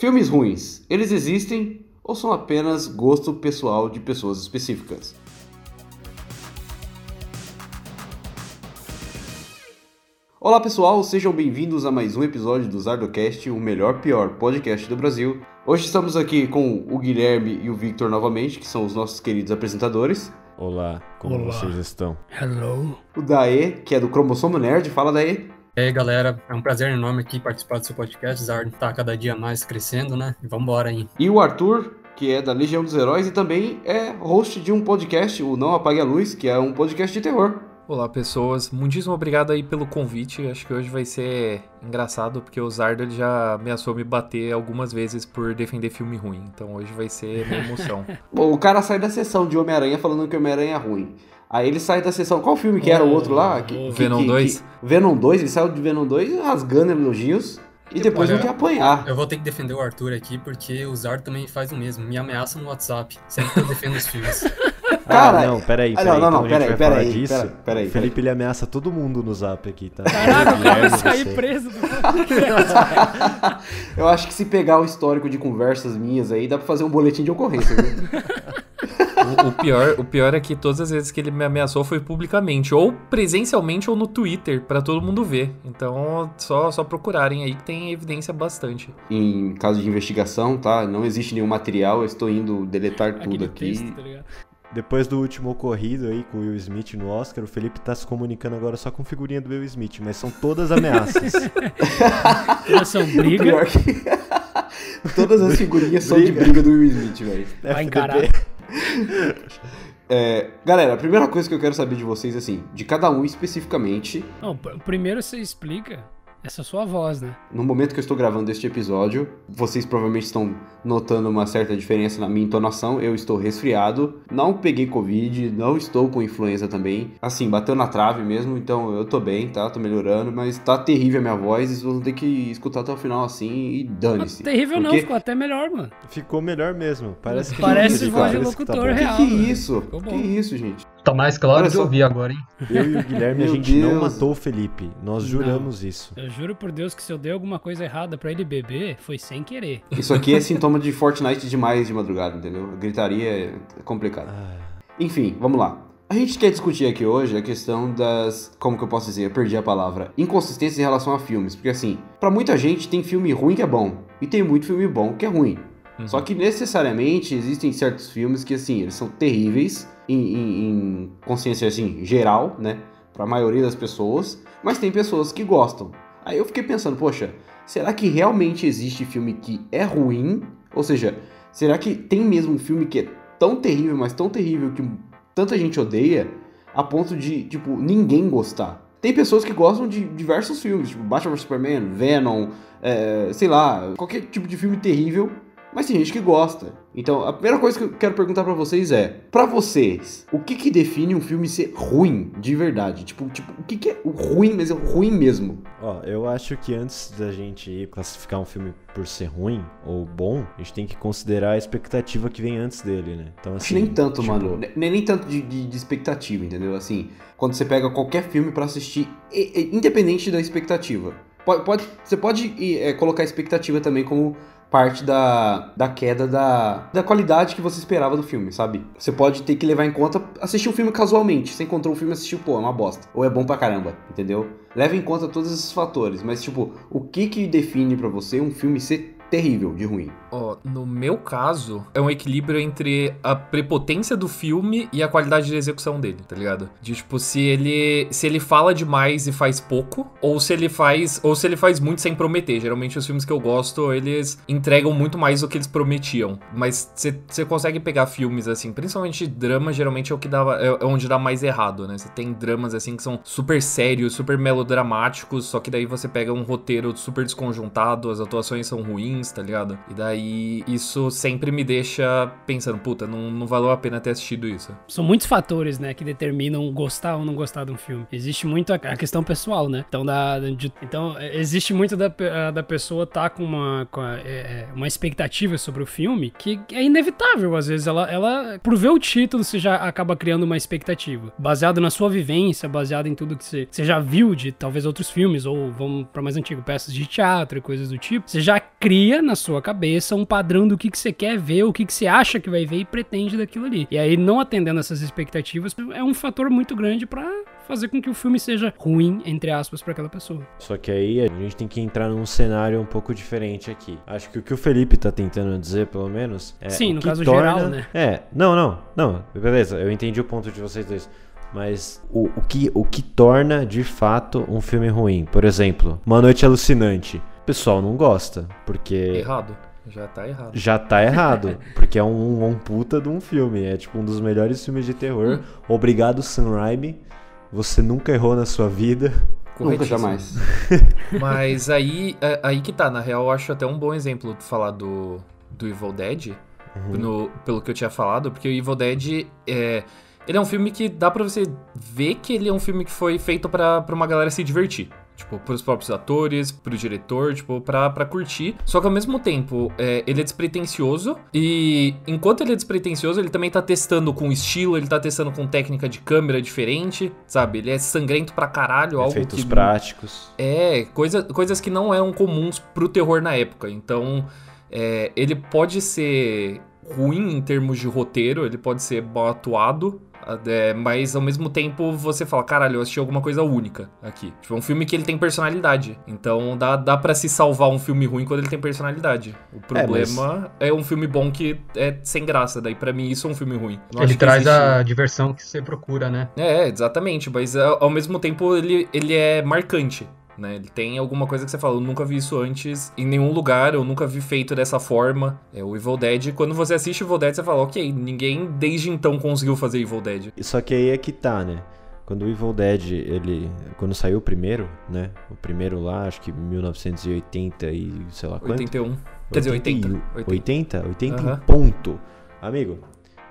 Filmes ruins, eles existem ou são apenas gosto pessoal de pessoas específicas? Olá pessoal, sejam bem-vindos a mais um episódio do Zardocast, o melhor pior podcast do Brasil. Hoje estamos aqui com o Guilherme e o Victor novamente, que são os nossos queridos apresentadores. Olá, como Olá. vocês estão? Hello. O Dae, que é do Cromossomo Nerd, fala Dae. E aí, galera, é um prazer enorme aqui participar do seu podcast. Zard tá cada dia mais crescendo, né? E vambora aí. E o Arthur, que é da Legião dos Heróis e também é host de um podcast, o Não Apague a Luz, que é um podcast de terror. Olá, pessoas. Muitíssimo obrigado aí pelo convite. Acho que hoje vai ser engraçado, porque o Zardo ele já ameaçou me bater algumas vezes por defender filme ruim. Então hoje vai ser minha emoção. Bom, o cara sai da sessão de Homem-Aranha falando que Homem-Aranha é ruim. Aí ele sai da sessão. Qual filme que era o outro lá? Que, que- Venom que- 2? que- Venom 2, ele saiu de Venom 2 rasgando elogios. E depois Olha, não quer apanhar. Eu vou ter que defender o Arthur aqui, porque o Zard também faz o mesmo. Me ameaça no WhatsApp, sempre que eu defendo os filmes. Cara, ah, não, peraí, ah, peraí. não, não, então não, gente peraí, peraí, peraí, disso. peraí, peraí, o Felipe, ele ameaça todo mundo no zap aqui, tá? Caraca, o cara vai sair preso. Do... Eu acho que se pegar o histórico de conversas minhas aí, dá pra fazer um boletim de ocorrência, viu? o, o pior, o pior é que todas as vezes que ele me ameaçou foi publicamente, ou presencialmente ou no Twitter, pra todo mundo ver. Então só, só procurarem aí que tem evidência bastante. em caso de investigação, tá? Não existe nenhum material, eu estou indo deletar tudo aqui. texto, tá ligado? Depois do último ocorrido aí com o Will Smith no Oscar, o Felipe tá se comunicando agora só com figurinha do Will Smith, mas são todas ameaças. Todas são briga. Que... Todas as figurinhas são de Briga. do Will Smith, velho. Vai encarar. É, galera, a primeira coisa que eu quero saber de vocês, assim, de cada um especificamente, Não, pr- primeiro você explica essa sua voz, né? no momento que eu estou gravando este episódio, vocês provavelmente estão notando uma certa diferença na minha entonação. Eu estou resfriado, não peguei Covid, não estou com influenza também. Assim, bateu na trave mesmo, então eu tô bem, tá? Tô melhorando, mas tá terrível a minha voz e vocês vão ter que escutar até o final assim e dane-se. Terrível não, Porque- ficou até melhor, mano. Ficou melhor mesmo. Parece que Parece voz de que tá locutor bom. real. Que mano. isso? Ficou Que isso, gente? Tá mais claro Olha de só. ouvir agora, hein? Eu e o Guilherme, a gente não Deus. matou o Felipe. Nós Não. juramos isso. Eu juro por Deus que se eu dei alguma coisa errada pra ele beber, foi sem querer. Isso aqui é sintoma de Fortnite demais de madrugada, entendeu? Gritaria é complicado. Ah, Enfim, vamos lá. A gente quer discutir aqui hoje a questão das. Como que eu posso dizer? Eu perdi a palavra. Inconsistências em relação a filmes. Porque assim, pra muita gente tem filme ruim que é bom. E tem muito filme bom que é ruim. Uhum. Só que necessariamente existem certos filmes que, assim, eles são terríveis em, em- em consciência, assim, geral, né? Pra maioria das pessoas. Mas tem pessoas que gostam. Aí eu fiquei pensando, poxa, será que realmente existe filme que é ruim? Ou seja, será que tem mesmo um filme que é tão terrível, mas tão terrível que tanta gente odeia a ponto de, tipo, ninguém gostar? Tem pessoas que gostam de diversos filmes, tipo Batman vs Superman, Venom, é, sei lá, qualquer tipo de filme terrível, mas tem gente que gosta. Então, a primeira coisa que eu quero perguntar pra vocês é: pra vocês, o que que define um filme ser ruim de verdade? Tipo, tipo o que que é ruim, mas é o ruim mesmo? Ó, eu acho que antes da gente classificar um filme por ser ruim ou bom, a gente tem que considerar a expectativa que vem antes dele, né? Então, assim. nem tanto, tipo, mano. Nem, nem tanto de, de- de expectativa, entendeu? Assim, quando você pega qualquer filme pra assistir, e- e- independente da expectativa. Pode, pode- você pode é, colocar a expectativa também como parte da, da queda da, da qualidade que você esperava do filme, sabe? Você pode ter que levar em conta assistir o filme casualmente. Você encontrou o filme e assistiu, pô, é uma bosta. Ou é bom pra caramba, entendeu? Leva em conta todos esses fatores. Mas, tipo, o que que define pra você um filme ser terrível, de ruim? Ó, no meu caso, é um equilíbrio entre a prepotência do filme e a qualidade de execução dele, tá ligado? De tipo, se ele se ele fala demais e faz pouco, ou se ele faz ou se ele faz muito sem prometer. Geralmente os filmes que eu gosto, eles entregam muito mais do que eles prometiam. Mas você consegue pegar filmes assim, principalmente drama, geralmente é o que dá é é onde dá mais errado, né? Você tem dramas assim que são super sérios, super melodramáticos, só que daí você pega um roteiro super desconjuntado, as atuações são ruins, tá ligado? E daí isso sempre me deixa pensando, puta, não, não valeu a pena ter assistido isso. São muitos fatores, né, que determinam gostar ou não gostar de um filme. Existe muito a, a questão pessoal, né? Então, da, de- então é, existe muito da, da pessoa tá com uma, com a- é, é, uma expectativa sobre o filme que é inevitável. Às vezes, ela, ela, por ver o título, você já acaba criando uma expectativa. Baseado na sua vivência, baseado em tudo que você, você já viu de talvez outros filmes, ou vamos pra mais antigo, peças de teatro e coisas do tipo. Você já cria na sua cabeça um padrão do que, que você quer ver, o que, que você acha que vai ver e pretende daquilo ali. E aí, não atendendo essas expectativas, é um fator muito grande pra fazer com que o filme seja ruim, entre aspas, pra aquela pessoa. Só que aí a gente tem que entrar num cenário um pouco diferente aqui. Acho que o que o Felipe tá tentando dizer, pelo menos, é. Sim, no que caso torna... geral, né? É, não, não, não. Beleza, eu entendi o ponto de vocês dois. Mas o, o, que, o que torna de fato um filme ruim? Por exemplo, Uma Noite Alucinante. O pessoal não gosta, porque. Errado. Já tá errado. Já tá errado, porque é um, um puta de um filme. É tipo um dos melhores filmes de terror. Hum. Obrigado, Sam Raimi. Você nunca errou na sua vida. Nunca jamais. Mas aí, é- aí que tá, na real, eu acho até um bom exemplo de falar do, do Evil Dead, no- pelo que eu tinha falado, porque o Evil Dead é. Ele é um filme que dá pra você ver que ele é um filme que foi feito pra, pra uma galera se divertir. Tipo, pros próprios atores, pro diretor, tipo, pra, pra curtir. Só que ao mesmo tempo, é, ele é despretensioso. E enquanto ele é despretensioso, ele também tá testando com estilo, ele tá testando com técnica de câmera diferente, sabe? Ele é sangrento pra caralho, algo Efeitos que práticos. é, coisa, coisas que não eram comuns pro terror na época. Então, é, ele pode ser ruim em termos de roteiro, ele pode ser mal atuado, é, mas ao mesmo tempo você fala, caralho, eu assisti alguma coisa única aqui. Tipo, é um filme que ele tem personalidade. Então dá, dá para se salvar um filme ruim quando ele tem personalidade. O problema é, um filme bom que é sem graça. Daí pra mim isso é um filme ruim. Não Ele traz existe- a diversão que você procura, né? é, exatamente, mas ao ao mesmo tempo ele, ele é marcante. Né? Ele tem alguma coisa que você fala, eu nunca vi isso antes em nenhum lugar, eu nunca vi feito dessa forma. É o Evil Dead. Quando você assiste Evil Dead, você fala, ok, ninguém desde então conseguiu fazer Evil Dead. Só que aí é que tá, né? Quando o Evil Dead, ele. Quando saiu o primeiro, né? O primeiro lá, acho que 1980 e sei lá quanto. 81. Quer dizer, 80. 80? 80? 80 Aham. em ponto. Amigo,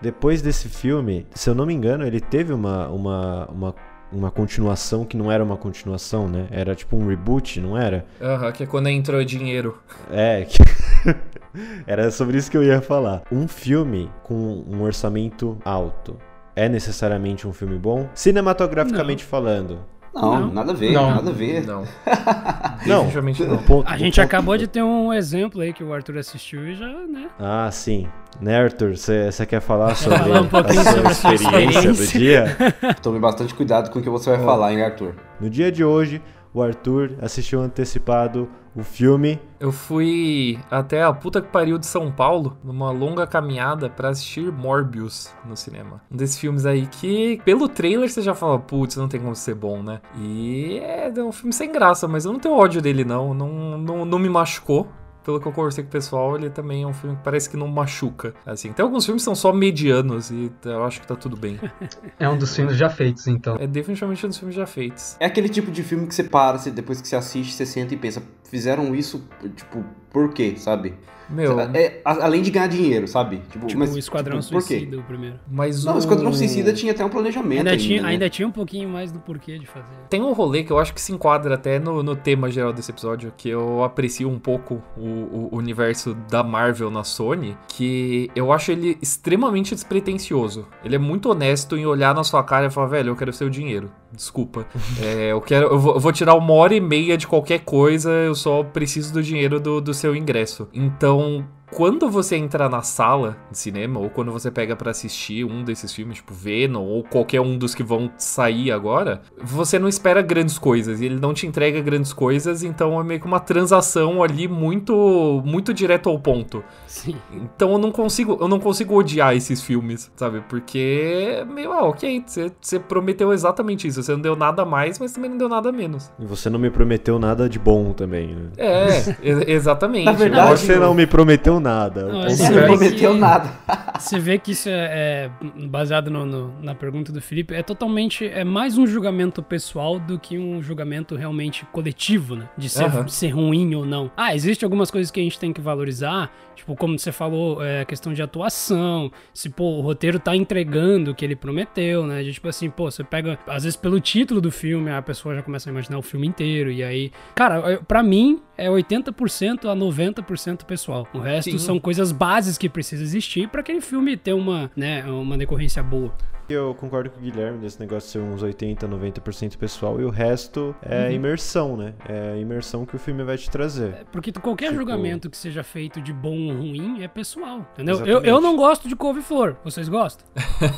depois desse filme, se eu não me engano, ele teve uma, uma, uma, uma continuação que não era uma continuação, né? Era tipo um reboot, não era? Aham, que é quando entrou dinheiro. É, que- era sobre isso que eu ia falar. Um filme com um orçamento alto é necessariamente um filme bom? Cinematograficamente falando. Não, Não. nada a ver, Não. nada a ver. Não. Não, Definitivamente não. ponto- A gente ponto- acabou de ter um exemplo aí que o Arthur assistiu e já, né? Ah, sim. Né, Arthur? Você quer falar sobre falar um pouquinho a sua sobre a sua experiência do experiência. dia? Tome bastante cuidado com o que você vai falar, hein, Arthur? No dia de hoje, o Arthur assistiu antecipado o filme. Eu fui até a puta que pariu de São Paulo, numa longa caminhada pra assistir Morbius no cinema. Um desses filmes aí que, pelo trailer, você já fala, putz, não tem como ser bom, né? E é, é um filme sem graça, mas eu não tenho ódio dele, não. Não, não, não me machucou. Pelo que eu conversei com o pessoal, ele também é um filme que parece que não machuca. Assim, tem alguns filmes que são só medianos e eu acho que tá tudo bem. É um dos filmes já feitos, então. É definitivamente um dos filmes já feitos. É aquele tipo de filme que você para, você, depois que você assiste, você senta e pensa, fizeram isso, tipo, por quê, sabe? Meu, É, além de ganhar dinheiro, sabe? Tipo, Tipo mas, o Esquadrão tipo, por quê? Suicida, o primeiro. mas Não, o Esquadrão Suicida tinha até um planejamento Ainda, ainda, tinha, né? ainda tinha um pouquinho mais do porquê de fazer. Tem um rolê que eu acho que se enquadra até no, no tema geral desse episódio, que eu aprecio um pouco o, o universo da Marvel na Sony, que eu acho ele extremamente despretensioso. Ele é muito honesto em olhar na sua cara e falar, velho, eu quero seu dinheiro. Desculpa. É, eu quero. Eu vou, eu vou tirar uma hora e meia de qualquer coisa, eu só preciso do dinheiro do, do seu ingresso. Então. Quando você entra na sala de cinema, ou quando você pega pra assistir um desses filmes, tipo Venom, ou qualquer um dos que vão sair agora, você não espera grandes coisas, e ele não te entrega grandes coisas, então é meio que uma transação ali muito muito direto ao ponto. Sim. Então eu não consigo, eu não consigo odiar esses filmes, sabe? Porque é meio, ah, ok, você, você prometeu exatamente isso, você não deu nada mais, mas também não deu nada menos. E você não me prometeu nada de bom também, né? É, exatamente. Na verdade, Você não me prometeu nada. Não, Você não prometeu que- nada. Você vê que isso é, é baseado no- no- na pergunta do Felipe, é totalmente, é mais um julgamento pessoal do que um julgamento realmente coletivo, né? De ser, Aham. ser ruim ou não. Ah, existem algumas coisas que a gente tem que valorizar, tipo, como você falou, é, questão de atuação, se, pô, o roteiro tá entregando o que ele prometeu, né? De, tipo assim, pô, você pega, às vezes pelo título do filme, a pessoa já começa a imaginar o filme inteiro, e aí... Cara, pra mim, é 80% a 90% pessoal. O resto Sim. são coisas bases que precisam existir pra aquele filme ter uma, né, uma decorrência boa. Eu concordo com o Guilherme desse negócio de ser uns 80, 90% pessoal e o resto é Uhum. imersão, né? É a imersão que o filme vai te trazer. Porque qualquer Tipo- julgamento que seja feito de bom ou ruim é pessoal, entendeu? Eu, Exatamente. eu não gosto de couve-flor. Vocês gostam?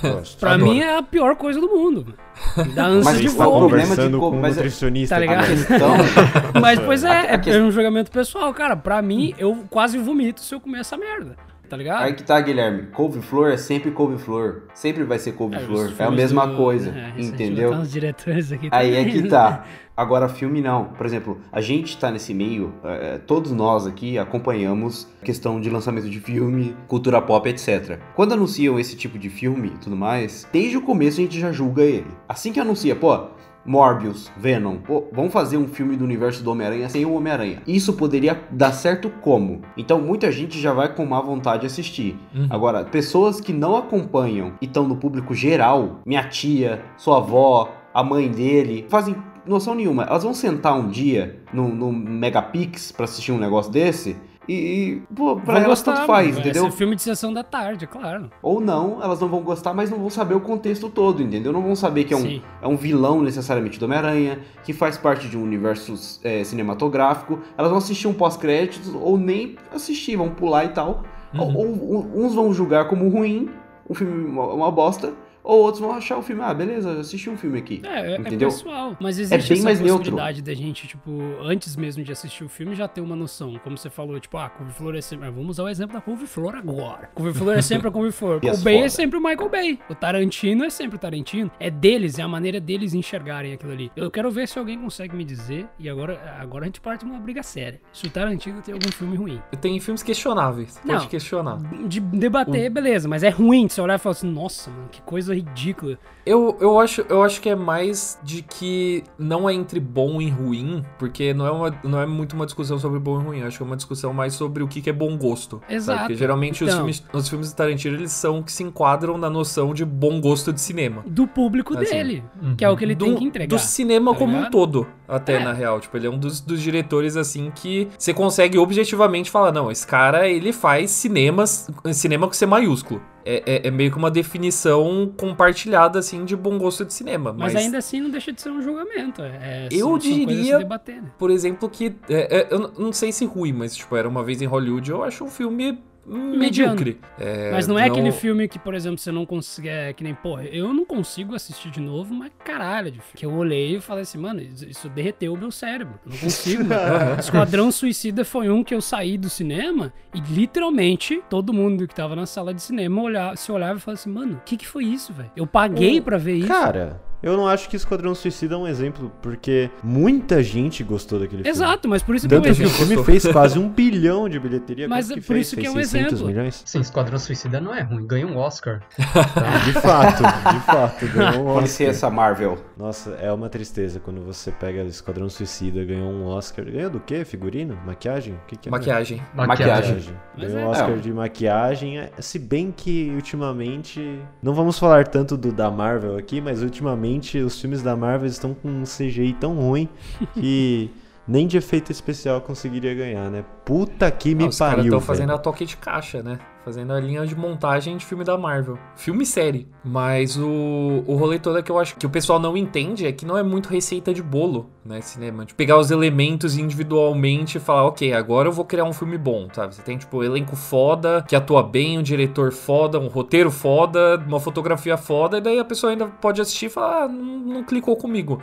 Gosto. Pra Adoro. mim é a pior coisa do mundo. Me dá ânsia Mas de tá conversando co- com um é- nutricionista. Tá ligado? Questão, Mas, pois é, é, é um julgamento pessoal. Cara, pra mim, eu quase vomito se eu comer essa merda. Tá ligado? Aí que tá, Guilherme. Couve-flor é sempre couve-flor. Sempre vai ser couve-flor. os É, a mesma do- coisa. É, entendeu? uns diretores aqui Aí é também, que tá. Agora, filme não. Por exemplo, a gente tá nesse meio, é, todos nós aqui acompanhamos questão de lançamento de filme, cultura pop, etc. Quando anunciam esse tipo de filme e tudo mais, desde o começo a gente já julga ele. Assim que anuncia, pô, Morbius, Venom, pô, vamos fazer um filme do universo do Homem-Aranha sem o Homem-Aranha. Isso poderia dar certo como? Então muita gente já vai com má vontade de assistir. Uhum. Agora, pessoas que não acompanham e estão no público geral, minha tia, sua avó, a mãe dele, fazem noção nenhuma. Elas vão sentar um dia no, no Megapix pra assistir um negócio desse e, e, pô, pra Vão elas gostar, tanto faz, mano. entendeu? É filme de sessão da tarde, claro. Ou não, elas não vão gostar, mas não vão saber o contexto todo, entendeu? Não vão saber que é um, Sim. é um vilão necessariamente do Homem-Aranha, que faz parte de um universo é, cinematográfico. Elas vão assistir um pós-créditos ou nem assistir, vão pular e tal. Uhum. Ou, ou- uns vão julgar como ruim, um filme uma bosta, ou outros vão achar o filme, ah, beleza, assisti um filme aqui. É, é, é Entendeu? pessoal. Mas existe bem essa mais neutro. possibilidade da gente, tipo, antes mesmo de assistir o filme, já ter uma noção. Como você falou, tipo, ah, couve-flor é sempre... Vamos usar o exemplo da couve-flor agora. Couve-flor é sempre a couve-flor. O Bay é sempre o Michael Bay. O Tarantino é sempre o Tarantino. É deles, é a maneira deles enxergarem aquilo ali. Eu quero ver se alguém consegue me dizer, e agora, agora a gente parte uma briga séria. Se o Tarantino tem algum filme ruim. Tem filmes questionáveis. Pode Não. questionar. De debater, beleza, mas é ruim de você olhar e falar assim, nossa, mano, que coisa ridícula. Eu, eu, acho, eu acho que é mais de que não é entre bom e ruim, porque não é, uma, não é muito uma discussão sobre bom e ruim. Eu acho que é uma discussão mais sobre o que, que é bom gosto. sabe? Exato. Porque geralmente os, Então. filmes, os filmes do Tarantino eles são que se enquadram na noção de bom gosto de cinema. Do público Assim, dele, que é o que ele do, tem que entregar. do cinema tá como um ligado? todo, até É. na real. Tipo, ele é um dos, dos diretores, assim, que você consegue objetivamente falar, não, esse cara, ele faz cinemas, cinema com C maiúsculo. É, é- é meio que uma definição compartilhada, assim, de bom gosto de cinema. Mas, Mas, ainda assim não deixa de ser um julgamento. É, Eu são- são diria- debater, né? por exemplo, que... é, é, eu não sei se ruim, mas, tipo, era uma vez em Hollywood, eu acho um filme. Medíocre. É, Mas não é aquele filme que, por exemplo, você não consegue. É que nem, porra, eu não consigo assistir de novo uma caralho de filme. Que eu olhei e falei assim, mano, isso, derreteu o meu cérebro. Eu não consigo. Esquadrão Suicida foi um que eu saí do cinema e literalmente todo mundo que tava na sala de cinema olhava, se olhava e falava assim, mano, o que que foi isso, velho? Eu paguei O- pra ver isso. Cara, eu não acho que Esquadrão Suicida é um exemplo, porque muita gente gostou daquele filme. Exato, mas por isso que é um Tanto que o exemplo. filme fez quase um bilhão de bilheteria. Mas é por fez? isso que Fez é um 600 exemplo. milhões? Sim, Esquadrão Suicida não é ruim, ganha um Oscar. De fato, de fato. Ganhou um Com Oscar. licença, Marvel. Nossa, é uma tristeza quando você pega Esquadrão Suicida, ganhou um Oscar. Ganhou do quê? Figurino? Maquiagem? O que, que é? Maquiagem. Maquiagem. Maquiagem. Ganhou é. um Oscar É. de maquiagem. é, Se bem que ultimamente. Não vamos falar tanto do da Marvel aqui, mas ultimamente os filmes da Marvel estão com um CGI tão ruim que nem de efeito especial conseguiria ganhar, né? Puta que me Ah, os caras pariu. estão velho. fazendo a toque de caixa, né? Fazendo a linha de montagem de filme da Marvel. Filme e série. Mas o, o rolê todo é que eu acho que o pessoal não entende é que não é muito receita de bolo, né? Cinema. De pegar os elementos individualmente e falar, ok, agora eu vou criar um filme bom, sabe? Você tem, tipo, um elenco foda, que atua bem, um diretor foda, um roteiro foda, uma fotografia foda, e daí a pessoa ainda pode assistir e falar, ah, não, não clicou comigo.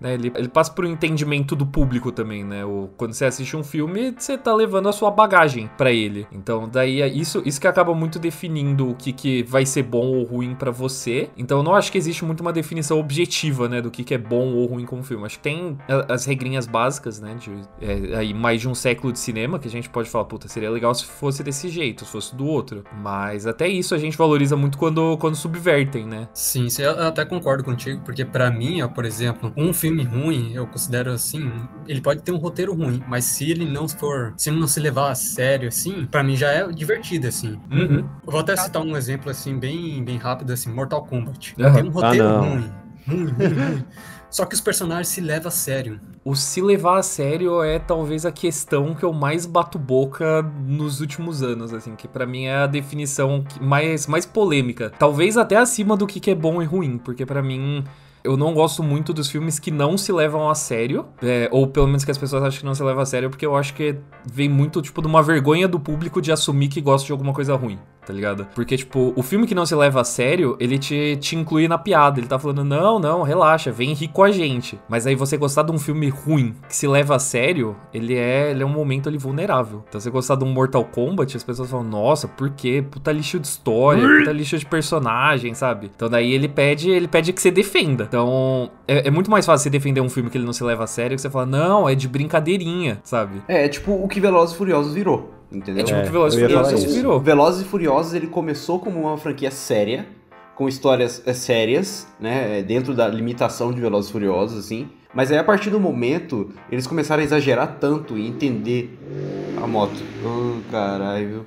Né, ele, ele passa por um entendimento do público também, né? O, quando você assiste um filme, você tá levando a sua bagagem pra ele. Então, daí é isso, isso que acaba muito definindo o que, que vai ser bom ou ruim pra você. Então, eu não acho que existe muito uma definição objetiva, né? Do que, que é bom ou ruim como filme. Acho que tem as regrinhas básicas, né? De é, aí mais de um século de cinema, que a gente pode falar, puta, seria legal se fosse desse jeito, se fosse do outro. Mas até isso a gente valoriza muito quando, quando subvertem, né? Sim, eu até concordo contigo, porque pra mim, ó, por exemplo, um filme ruim, eu considero assim, ele pode ter um roteiro ruim, mas se ele não for, se ele não se levar a sério assim, pra mim já é divertido assim. Uhum. Eu vou até citar um exemplo assim bem, bem rápido assim, Mortal Kombat. Aham. Tem um roteiro Ah, ruim, ruim, ruim, ruim. só que os personagens se levam a sério. O se levar a sério é talvez a questão que eu mais bato boca nos últimos anos, assim, que pra mim é a definição mais, mais polêmica. Talvez até acima do que que é bom e ruim, porque pra mim eu não gosto muito dos filmes que não se levam a sério, é, ou pelo menos que as pessoas acham que não se levam a sério, porque eu acho que vem muito, tipo, de uma vergonha do público de assumir que gosta de alguma coisa ruim. Tá ligado? Porque, tipo, o filme que não se leva a sério, ele te, te inclui na piada. Ele tá falando, não, não, relaxa, vem rir com a gente. Mas aí você gostar de um filme ruim que se leva a sério, ele é, ele é um momento ali vulnerável. Então você gostar de um Mortal Kombat, as pessoas falam, nossa, por quê? Puta lixo de história, puta lixo de personagem, sabe? Então daí ele pede, ele pede que você defenda. Então é, é muito mais fácil você defender um filme que ele não se leva a sério que você fala, não, é de brincadeirinha, sabe? É, é tipo o que Velozes e Furiosos virou, entendeu? É tipo É, o que Velozes e Furiosos isso. virou. Velozes e Furiosos ele começou como uma franquia séria, com histórias é, sérias, né, é, dentro da limitação de Velozes e Furiosos, assim. Mas aí a partir do momento eles começaram a exagerar tanto e entender a moto. Oh, caralho. viu?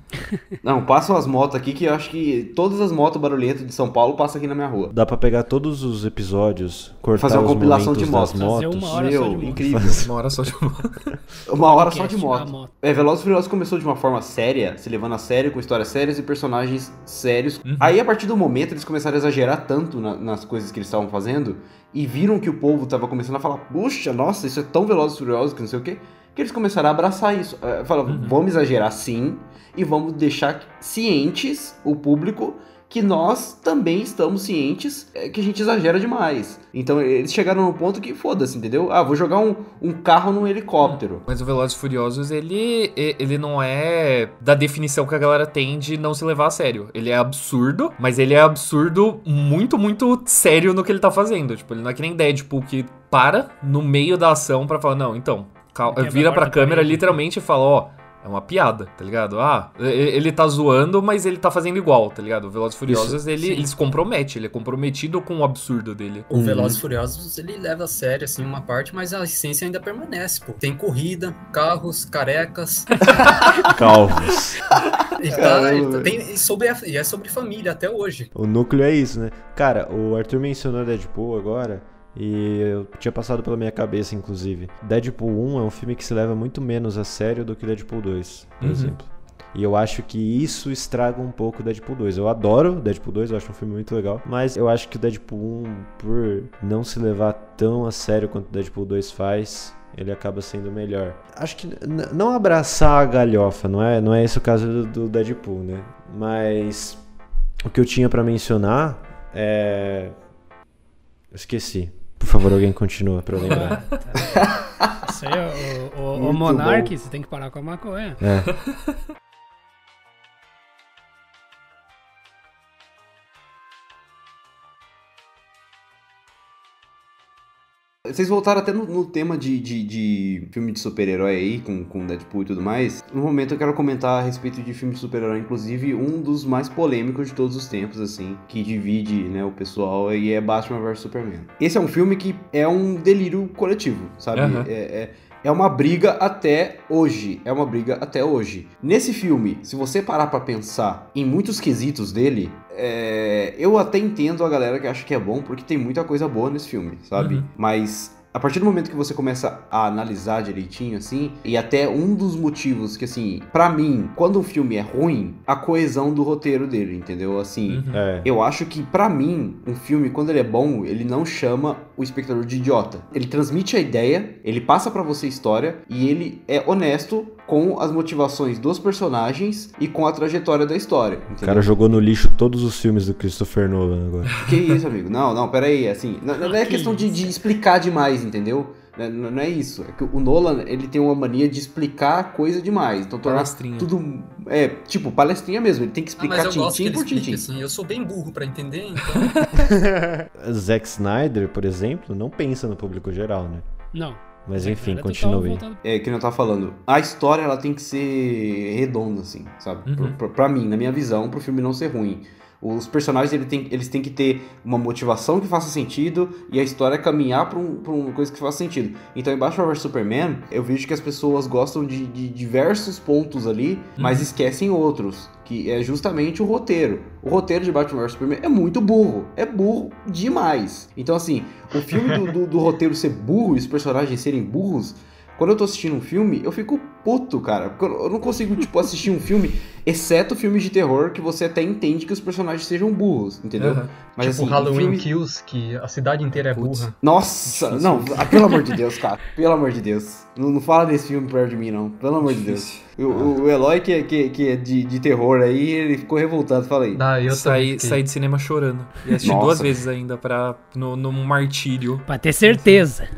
Não, passam as motos aqui que eu acho que todas as motos barulhentas de São Paulo passam aqui na minha rua. Dá pra pegar todos os episódios, cortar Fazer uma os compilação de motos. Fazer motos. uma hora só Meu, de moto. incrível. Uma hora só de Uma hora só de moto. moto. É, Velozes e Furiosos começou de uma forma séria, se levando a sério, com histórias sérias e personagens sérios. Uhum. Aí, a partir do momento, eles começaram a exagerar tanto na- nas coisas que eles estavam fazendo e viram que o povo tava começando a falar, puxa, nossa, isso é tão Velozes e Furiosos que não sei o quê, que eles começaram a abraçar isso. É, Falaram, Uhum. vamos exagerar sim e vamos deixar cientes o público que nós também estamos cientes é, que a gente exagera demais. Então eles chegaram no ponto que foda-se, entendeu? Ah, vou jogar um, um carro num helicóptero. Mas o Velozes e Furiosos, ele, ele não é da definição que a galera tem de não se levar a sério. Ele é absurdo, mas ele é absurdo muito, muito sério no que ele tá fazendo. Tipo, ele não é que nem Deadpool que para no meio da ação pra falar, não, então, cal- vira a pra câmera literalmente e fala, ó, é uma piada, tá ligado? Ah, ele tá zoando, mas ele tá fazendo igual, tá ligado? O Velozes e Furiosos, ele, sim. ele se compromete, ele é comprometido com o absurdo dele. O Uhum. Velozes e Furiosos, ele leva a sério, assim, uma parte, mas a essência ainda permanece, pô. Tem corrida, carros, carecas. Calvos. e, tá, e tá- tem, e, sobre a- e é sobre família até hoje. O núcleo é isso, né? Cara, o Arthur mencionou Deadpool agora. E eu tinha passado pela minha cabeça, inclusive. Deadpool 1 é um filme que se leva muito menos a sério do que Deadpool 2, por Uhum. exemplo. E eu acho que isso estraga um pouco Deadpool 2. Eu adoro Deadpool 2, eu acho um filme muito legal. Mas eu acho que o Deadpool 1, por não se levar tão a sério quanto o Deadpool 2 faz, ele acaba sendo melhor. Acho que não abraçar a galhofa, não é, não é esse o caso do, do Deadpool, né? Mas o que eu tinha pra mencionar é. Eu esqueci. Por favor, alguém continua pra eu lembrar. Isso aí, o, o, o, Monark, bom. você tem que parar com a maconha. É. Vocês voltaram até no, no tema de, de, de filme de super-herói aí, com, com Deadpool e tudo mais. No momento eu quero comentar a respeito de filme de super-herói, inclusive um dos mais polêmicos de todos os tempos, assim, que divide né, o pessoal e é Batman vs Superman. Esse é um filme que é um delírio coletivo, sabe? Aham. É, é, é uma briga até hoje. É uma briga até hoje. Nesse filme, se você parar pra pensar em muitos quesitos dele, é, eu até entendo a galera que acha que é bom, porque tem muita coisa boa nesse filme, sabe? Uhum. Mas a partir do momento que você começa a analisar direitinho, assim, e até um dos motivos que, assim, pra mim, quando um filme é ruim, a coesão do roteiro dele, entendeu? Assim, Uhum. É. eu acho que, pra mim, um filme, quando ele é bom, ele não chama o espectador de idiota. Ele transmite a ideia, ele passa pra você a história e ele é honesto com as motivações dos personagens e com a trajetória da história. O Entendeu? cara jogou no lixo todos os filmes do Christopher Nolan agora. Que isso, amigo? Não, não, peraí, assim, não, não é Que questão de, de explicar demais, entendeu? Não, não- é isso. É que o Nolan, ele tem uma mania de explicar coisa demais. Então tornar Palestrinha. tudo. É, tipo, palestrinha mesmo. Ele tem que Ah, explicar que tintim por tintim. assim. Eu sou bem burro pra entender, então... Zack Snyder, por exemplo, não pensa no público geral, né? Não. Mas Zack enfim, continue. É, que eu tava falando. A história, ela tem que ser redonda, assim, sabe? Uhum. Pra, pra- pra mim, na minha visão, pro filme não ser ruim. Os personagens ele tem, eles têm que ter uma motivação que faça sentido e a história caminhar pra, um, uma coisa que faça sentido. Então, em Batman vs Superman, eu vejo que as pessoas gostam de, de diversos pontos ali, mas esquecem outros. Que é justamente o roteiro. O roteiro de Batman vs Superman é muito burro. É burro demais. Então, assim, o filme do, do, do roteiro ser burro e os personagens serem burros quando eu tô assistindo um filme, eu fico puto, cara. Porque eu não consigo, tipo, assistir um filme, exceto filmes de terror, que você até entende que os personagens sejam burros, entendeu? Aham. Mas tipo assim, Halloween filme... Kills, que a cidade inteira é Putz. burra. Nossa, não, ah, pelo amor de Deus, cara. Pelo amor de Deus. Não, não fala desse filme perto de mim, não. Pelo amor de Deus. O, o, o Eloy, que, é- que, que é de, de terror aí, ele ficou revoltado. Fala aí. Daí eu saí, fiquei. saí de cinema chorando. E assisti Nossa. duas vezes ainda pra, no, no martírio. Pra ter certeza.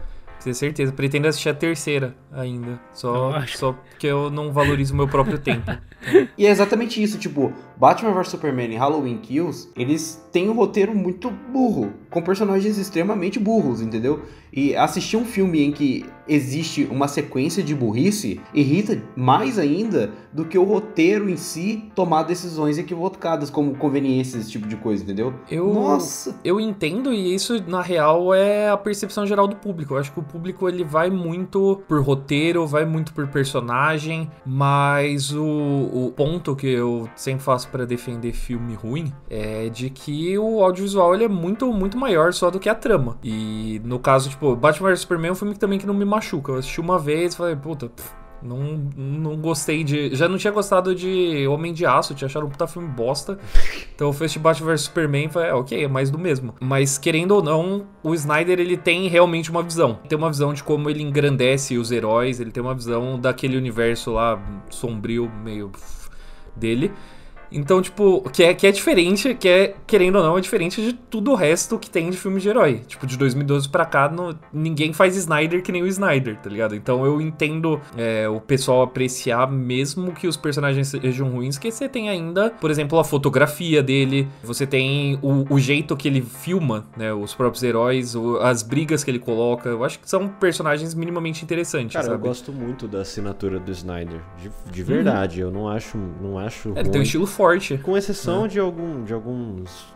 Ter certeza. Pretendo assistir a terceira ainda. Só, só porque eu não valorizo o meu próprio tempo. E é exatamente isso, tipo, Batman vs Superman e Halloween Kills, eles têm um roteiro muito burro, com personagens extremamente burros, entendeu? E assistir um filme em que existe uma sequência de burrice irrita mais ainda do que o roteiro em si tomar decisões equivocadas, como conveniência, esse tipo de coisa, entendeu? Eu, Nossa! eu entendo e isso, na real, é a percepção geral do público. Eu acho que o público ele vai muito por roteiro, vai muito por personagem, mas o, o ponto que eu sempre faço pra defender filme ruim é de que o audiovisual ele é muito, muito maior só do que a trama. E no caso, tipo, Batman vs Superman é um filme também que não me machuca. Eu assisti uma vez e falei, puta. pff, Não, não gostei de. Já não tinha gostado de Homem de Aço, tinha achado um puta filme bosta. Então fui assistir Batman vs Superman falei, é, ok, é mais do mesmo. Mas querendo ou não, o Snyder ele tem realmente uma visão. Tem uma visão de como ele engrandece os heróis, ele tem uma visão daquele universo lá sombrio, meio dele. Então, tipo, que é, que é diferente, que é, querendo ou não, é diferente de tudo o resto que tem de filme de herói. Tipo, de 2012 pra cá, no- ninguém faz Snyder que nem o Snyder, tá ligado? Então eu entendo é, o pessoal apreciar, mesmo que os personagens sejam ruins, que você tem ainda, por exemplo, a fotografia dele, você tem o, o jeito que ele filma, né? Os próprios heróis, o- as brigas que ele coloca. Eu acho que são personagens minimamente interessantes, Cara, eu sabe? gosto muito da assinatura do Snyder. De, de verdade. Eu não acho, não acho É, ele tem um estilo forte. Com exceção de, algum, de alguns.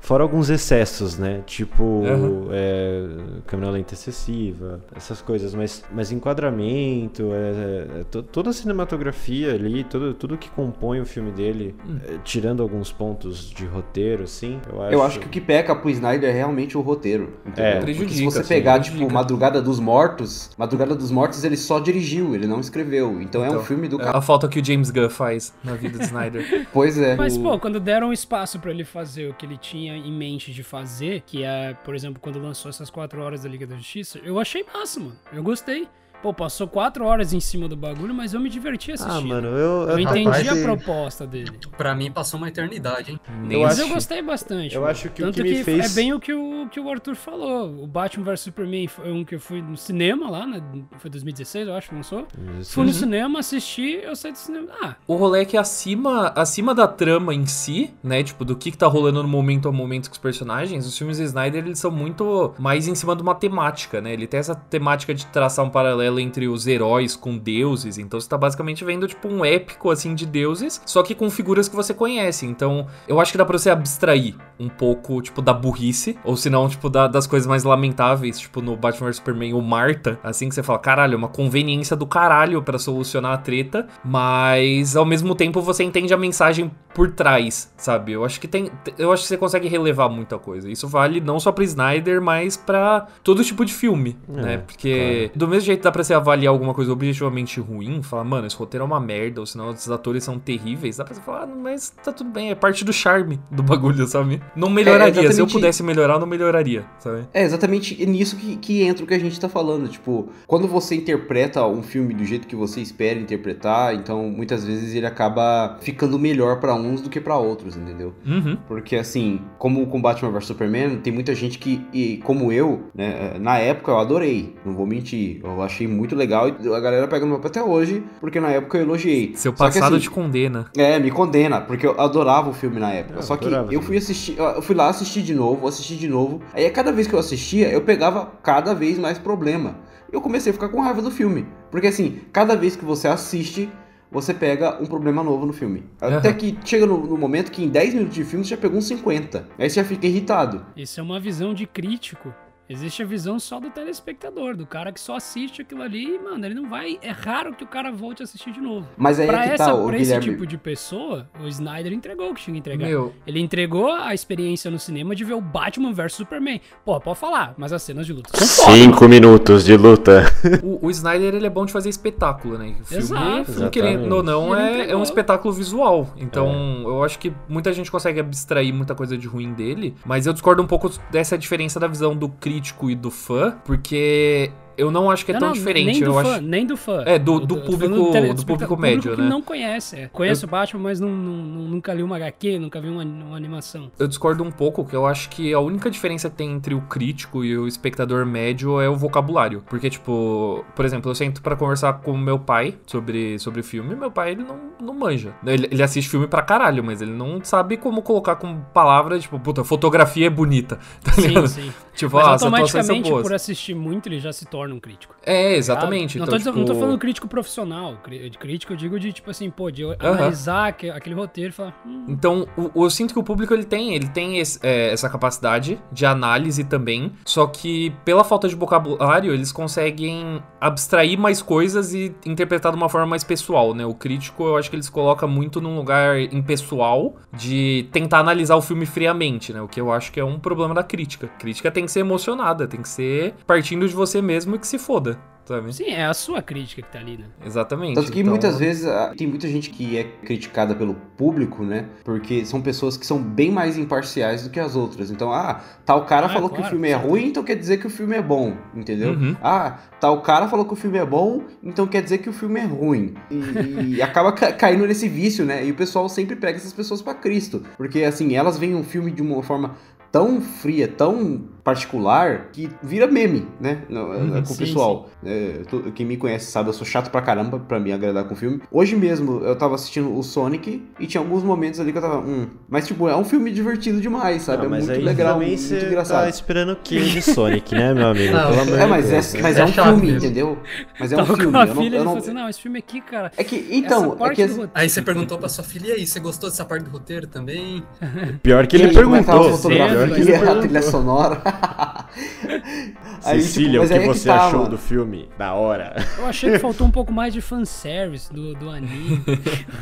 Fora alguns excessos, né? Tipo, Aham. é, câmera lenta excessiva, essas coisas. Mas, mas enquadramento, é, é, to- toda a cinematografia ali, tudo, tudo que compõe o filme dele, Hum. é, tirando alguns pontos de roteiro, assim, eu acho. Eu acho que o que peca pro Snyder é realmente o roteiro. entendeu? É, Porque se você sim, pegar, prejudica. tipo, Madrugada dos Mortos, Madrugada dos Mortos ele só dirigiu, ele não escreveu. Então, é um Então, filme do É cara. a falta que o James Gunn faz na vida do Snyder. Pois é. Mas, O- pô, quando deram espaço pra ele fazer o que ele tinha em mente de fazer, que é, por exemplo, quando lançou essas quatro horas da Liga da Justiça, eu achei massa, mano. Eu gostei. Pô, passou quatro horas em cima do bagulho, mas eu me diverti assistindo. Ah, mano, eu. Eu entendi Rapaz, a proposta dele. Pra mim passou uma eternidade, hein? Eu Mas acho- eu gostei bastante. eu mano. acho que o Tanto que me fez- é bem o que o, que o Arthur falou. O Batman vs Superman foi um que eu fui no cinema lá, né? Foi 2016, eu acho que lançou. Fui no cinema, assisti, eu saí do cinema. Ah, O rolê é que acima, acima da trama em si, né? Tipo, do que, que tá rolando no momento a momento com os personagens, os filmes do Snyder, eles são muito mais em cima de uma temática, né? Ele tem essa temática de traçar um paralelo entre os heróis com deuses. Então você tá basicamente vendo, tipo, um épico, assim, de deuses, só que com figuras que você conhece. Então, eu acho que dá pra você abstrair um pouco, tipo, da burrice, ou se não, tipo, da- das coisas mais lamentáveis, tipo, no Batman vs Superman, o Marta, assim que você fala, caralho, é uma conveniência do caralho pra solucionar a treta, mas ao mesmo tempo você entende a mensagem por trás, sabe? Eu acho que tem, eu acho que você consegue relevar muita coisa. Isso vale não só pra Snyder, mas pra todo tipo de filme, É, né? Porque do mesmo jeito dá pra você avaliar alguma coisa objetivamente ruim, falar, mano, esse roteiro é uma merda, ou senão os atores são terríveis, dá pra você falar, ah, mas tá tudo bem, é parte do charme do bagulho, sabe? Não melhoraria, se eu pudesse melhorar, não melhoraria, sabe? É exatamente nisso que, que entra o que a gente tá falando. Tipo, quando você interpreta um filme do jeito que você espera interpretar, então muitas vezes ele acaba ficando melhor pra uns do que pra outros, entendeu? Uhum. Porque assim, como com Batman vs Superman, tem muita gente que, e como eu, né, na época eu adorei, não vou mentir. Eu achei muito legal e a galera pega no meu pé até hoje, porque na época eu elogiei. Seu Só que, passado assim, te condena. É, me condena, porque eu adorava o filme na época. Eu Só que adorava eu fui assistir, eu fui lá assistir de novo, assistir de novo. Aí a cada vez que eu assistia, eu pegava cada vez mais problema. Eu comecei a ficar com raiva do filme. Porque assim, cada vez que você assiste, você pega um problema novo no filme. Até que chega no, no momento que em 10 minutos de filme você já pegou uns 50. Aí você já fica irritado. Isso é uma visão de crítico. Existe a visão só do telespectador, do cara que só assiste aquilo ali e, mano, ele não vai. É raro que o cara volte a assistir de novo. Mas aí pra é que essa, tá, pra esse Guilherme. tipo de pessoa, o Snyder entregou o que tinha que entregar. Meu, Ele entregou a experiência no cinema de ver o Batman vs Superman. Pô, pode falar, mas as cenas de luta são foda. Cinco minutos de luta. o, o Snyder ele é bom de fazer espetáculo, né? O filme, Exato. filme querendo ou não, é, é um espetáculo visual. Então, eu acho que muita gente consegue abstrair muita coisa de ruim dele, mas eu discordo um pouco dessa diferença da visão do crítico e do fã, porque eu não acho que é Não, tão não, diferente. Nem do eu fã, acho. nem do fã. É, do- Eu do tô público- do telespectador, público médio, né? não conhece. é. Conheço o Batman, mas não, não- nunca li uma HQ, nunca vi uma, uma animação. Eu discordo um pouco, que eu acho que a única diferença que tem entre o crítico e o espectador médio é o vocabulário. Porque, tipo, por exemplo, eu sento pra conversar com meu pai sobre, sobre filme, meu pai, ele não, não manja. Ele, ele assiste filme pra caralho, mas ele não sabe como colocar com palavras, tipo, puta, fotografia é bonita, tá Sim, ligado? sim. Tipo, Mas ah, automaticamente, por assistir muito, ele já se torna um crítico. É, exatamente. Não, então, tô, tipo... não tô falando crítico profissional. Crítico eu digo de, tipo assim, pô, de analisar aque- aquele roteiro e falar. Hum, Então, o- eu sinto que o público ele tem, ele tem esse- é, essa capacidade de análise também, só que pela falta de vocabulário eles conseguem abstrair mais coisas e interpretar de uma forma mais pessoal, né? O crítico eu acho que eles colocam muito num lugar impessoal de tentar analisar o filme friamente, né? O que eu acho que é um problema da crítica. A crítica tem que ser emocionada, tem que ser partindo de você mesmo que se foda, sabe? sim, é a sua crítica que tá ali, né? Exatamente. Tanto que Então, muitas vezes ah, tem muita gente que é criticada pelo público, né? Porque são pessoas que são bem mais imparciais do que as outras. Então, ah, tal cara Ah, falou que o claro, filme é ruim, então quer dizer que o filme é bom, entendeu? Uhum. Ah, tal cara falou que o filme é bom, então quer dizer que o filme é ruim. E, e acaba ca- caindo nesse vício, né? E o pessoal sempre pega essas pessoas pra Cristo. Porque, assim, elas veem um filme de uma forma tão fria, tão particular, que vira meme, né? No- Uhum, com o sim, pessoal. É, tu- quem me conhece sabe, eu sou chato pra caramba pra me agradar com o filme. Hoje mesmo eu tava assistindo o Sonic e tinha alguns momentos ali que eu tava. Hum. Mas, tipo, é um filme divertido demais, sabe? Não, é muito legal, muito você engraçado. tá esperando o que de Sonic, né, meu amigo? Não, É, mas, é, mas É é um filme, mesmo. entendeu? Mas é um Tava filme. com a eu não- filha eu não- falou assim: não, esse filme aqui, cara. É que, então, essa é que do Aí você perguntou pra sua filha, e aí, você gostou dessa parte do roteiro também? Pior que ele é perguntou. Pior que ele fotografia, a perguntou. trilha sonora. Aí, tipo, Cecília, mas o que é você tá, achou mano. do filme? Da hora. Eu achei que faltou um pouco mais de fanservice do, do anime.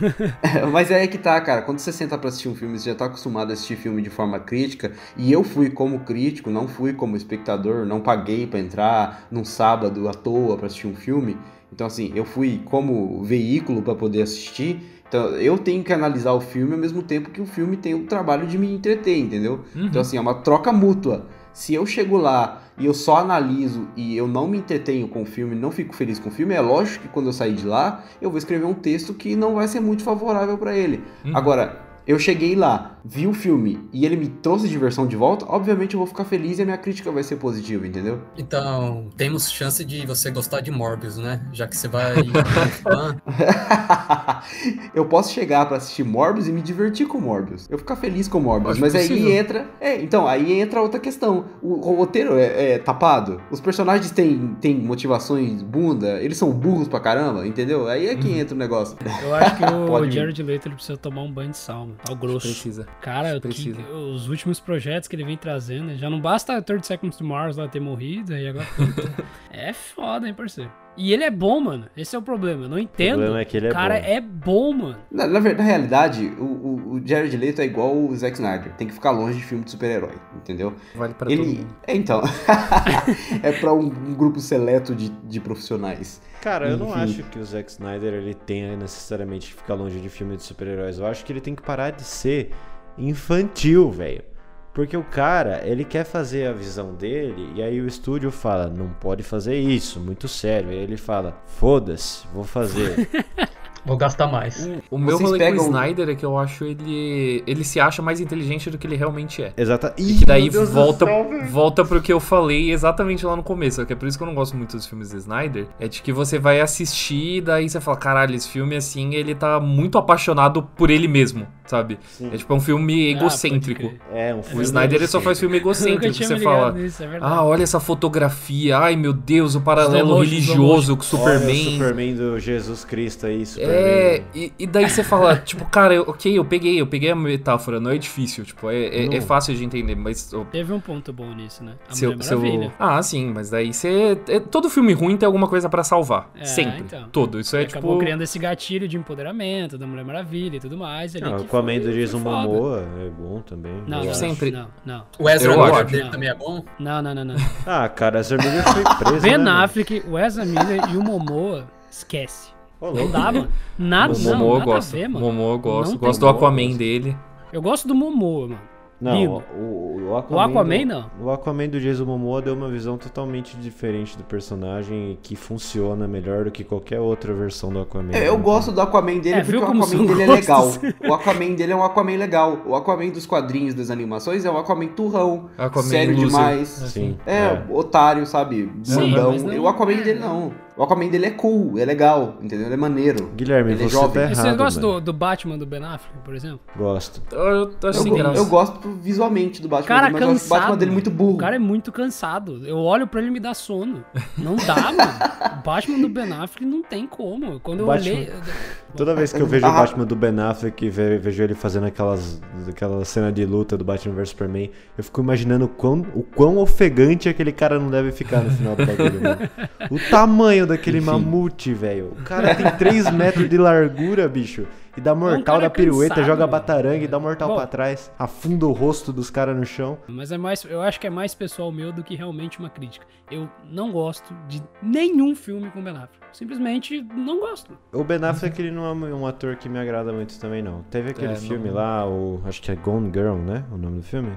Mas é aí que tá, cara. Quando você senta pra assistir um filme, você já tá acostumado a assistir filme de forma crítica. E eu fui como crítico, não fui como espectador, não paguei pra entrar num sábado à toa pra assistir um filme. Então, assim, eu fui como veículo pra poder assistir. Então, eu tenho que analisar o filme ao mesmo tempo que o filme tem o trabalho de me entreter, entendeu? Uhum. Então, assim, é uma troca mútua. Se eu chego lá e eu só analiso e eu não me entretenho com o filme, não fico feliz com o filme, é lógico que quando eu sair de lá, eu vou escrever um texto que não vai ser muito favorável pra ele. Uhum. Agora, eu cheguei lá, vi o filme e ele me trouxe diversão de volta, obviamente eu vou ficar feliz e a minha crítica vai ser positiva, entendeu? Então, temos chance de você gostar de Morbius, né? Já que você vai eu posso chegar pra assistir Morbius e me divertir com Morbius. Eu ficar feliz com Morbius. Acho mas possível. aí entra. É, então, aí entra outra questão. O, o roteiro é, é tapado. Os personagens têm, têm motivações bunda. Eles são burros pra caramba, entendeu? Aí é que Uhum. entra o negócio. Eu acho que o. Jared Leto ele precisa tomar um banho de sal, mano. Ao grosso. Precisa. Cara, Precisa. que- os últimos projetos que ele vem trazendo, já não basta 30 Seconds to Mars lá ter morrido, aí agora. é foda, hein, parceiro. E ele é bom, mano. Esse é o problema. Eu não entendo. problema é que ele é o cara bom. é bom, mano. Na, na, na realidade, o, o, o Jared Leto é igual o Zack Snyder. Tem que ficar longe de filme de super-herói, entendeu? Vale pra todo Ele. mundo. É, então. é pra um, um grupo seleto de, de profissionais. Cara, eu não acho que o Zack Snyder ele tenha necessariamente que ficar longe de filme de super-heróis. Eu acho que ele tem que parar de ser infantil, velho. Porque o cara, ele quer fazer a visão dele e aí o estúdio fala, não pode fazer isso, muito sério. Aí ele fala, foda-se, vou fazer. Vou gastar mais. O meu Vocês rolê com pegam- o Snyder é que eu acho ele. Ele se acha mais inteligente do que ele realmente é. Exata. E que daí volta, céu, volta pro que eu falei exatamente lá no começo. Que é por isso que eu não gosto muito dos filmes do Snyder. É de que você vai assistir e daí você fala, caralho, esse filme assim, ele tá muito apaixonado por ele mesmo, sabe? Sim. É tipo é um filme Ah, egocêntrico. crer. É, um o filme Snyder ele só faz filme egocêntrico. Você fala. nisso, é. Ah, olha essa fotografia. Ai, meu Deus, o paralelo slow religioso com o Olha o Superman. Superman do Jesus Cristo aí, Superman É, e, e daí você fala, tipo, cara, eu- ok, eu peguei, eu peguei a metáfora, não é difícil, tipo, é, é, é fácil de entender, mas eu- Teve um ponto bom nisso, né? A se eu- Mulher se eu- Maravilha. Ah, sim, mas daí você. é- todo filme ruim tem alguma coisa pra salvar. É, Sempre. então. Todo. Isso é acabou tipo. criando esse gatilho de empoderamento da Mulher Maravilha e tudo mais. Ali, o Aquaman foi- do Jason. Momoa é bom também. Não, eu não, acho. Sempre. não, não. O Ezra Miller dele também é bom? Não, não, não, não. Ah, cara, Ezra Miller foi preso, Ben né? Affleck, o Ezra Miller e o Momoa, esquece. Não dá, mano. Nada, O não, Momoa eu nada gosto. a ver, mano. Momoa eu gosto. Não gosto do. Aquaman dele. Eu gosto do Momoa, mano. Não, o, o, Aquaman, O Aquaman, do, não. O Aquaman do Jason Momoa deu uma visão totalmente diferente do personagem e que funciona melhor do que qualquer outra versão do Aquaman. É, eu gosto do Aquaman dele É, porque o Aquaman dele é legal. gostos? O Aquaman dele é um Aquaman legal. O Aquaman dos quadrinhos, das animações, é um Aquaman turrão. Aquaman sério loser. demais. Sim. É, otário, sabe? Sim, mas não- o Aquaman dele não. O Aquaman dele é cool, é legal, entendeu? Ele é maneiro. Guilherme, Ele é jovem. tá errado, Vocês gostam do, do Batman do Ben Affleck, por exemplo? Gosto. Eu, eu Eu, graça. eu gosto visualmente do Batman, Cara, dele, mas eu acho o cansado. Batman dele muito burro. O cara é muito cansado. Eu olho pra ele e me dá sono. Não dá, mano. O Batman do Ben Affleck não tem como. Quando eu Batman- olhei. Toda vez que eu vejo o Ah. Batman do Ben Affleck e ve- vejo ele fazendo aquelas, aquela cena de luta do Batman vs Superman, eu fico imaginando o quão, o quão ofegante aquele cara não deve ficar no final do bagulho. O tamanho daquele Enfim. mamute, velho. O cara tem 3 metros de largura, bicho. E dá mortal cara da pirueta, cansado, joga mano. bataranga e dá mortal Bom. pra trás. Afunda o rosto dos caras no chão. Mas é mais, eu acho que é mais pessoal meu do que realmente uma crítica. Eu não gosto de nenhum filme com Ben Affleck. Simplesmente não gosto. O Ben Affleck, ele não é um ator que me agrada muito também, não. Teve aquele É, filme não- lá, o, acho que é Gone Girl, né? O nome do filme.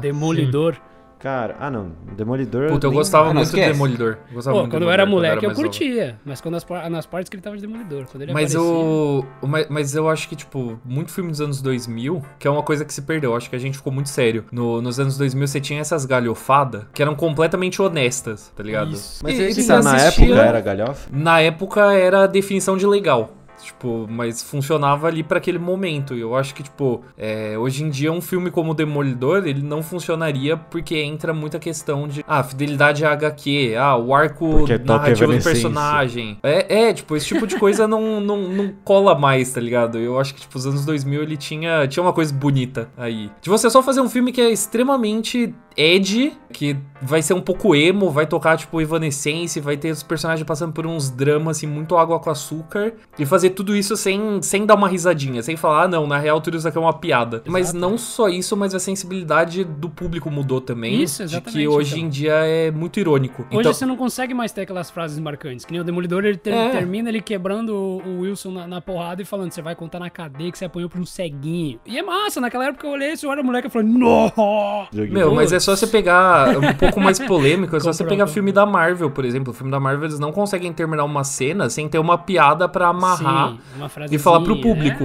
Demolidor. Cara, ah não, Demolidor... Puta, eu nem- gostava Ah, muito do. Demolidor. Eu gostava Pô, muito do quando eu era moleque eu mais novo. curtia. Mas quando as, par- nas partes que ele tava de Demolidor. Quando ele Mas aparecia... o. Mas, mas eu acho que, tipo, muito filme dos anos 2000, que é uma coisa que se perdeu. Eu acho que a gente ficou muito sério. No- nos anos 2000 você tinha essas galhofadas que eram completamente honestas, tá ligado? Isso. Mas E- e tá na assistia- época era galhofa? Na época era a definição de legal. Tipo, mas funcionava ali pra aquele momento. E eu acho que, tipo, é, hoje em dia um filme como Demolidor, ele não funcionaria porque entra muita questão de, ah, fidelidade a HQ, ah, o arco Porque toca narrativo do personagem. É, é, tipo, esse tipo de coisa não, não, não cola mais, tá ligado? Eu acho que, tipo, os anos 2000 ele tinha, tinha uma coisa bonita aí. De você só fazer um filme que é extremamente edgy, que vai ser um pouco emo, vai tocar, tipo, Evanescence, vai ter os personagens passando por uns dramas, assim, muito água com açúcar, e fazer tudo isso sem, sem dar uma risadinha, sem falar, ah, não, na real tudo isso aqui é uma piada. Mas não só isso, mas a sensibilidade do público mudou também. Isso, De que exatamente, hoje então. em dia é muito irônico. Hoje então, você não consegue mais ter aquelas frases marcantes. Que nem o Demolidor, ele ter- É. termina ele quebrando o, Wilson na, na porrada e falando: você vai contar na cadeia que você apanhou pra um ceguinho. E é massa, naquela época eu olhei isso, eu era moleque e falei: Nossa! Meu, mas é só você pegar um pouco mais polêmico, é só você pegar filme da Marvel, por exemplo. O filme da Marvel, eles não conseguem terminar uma cena sem ter uma piada pra amarrar. Sim, uma frase e falar pro público.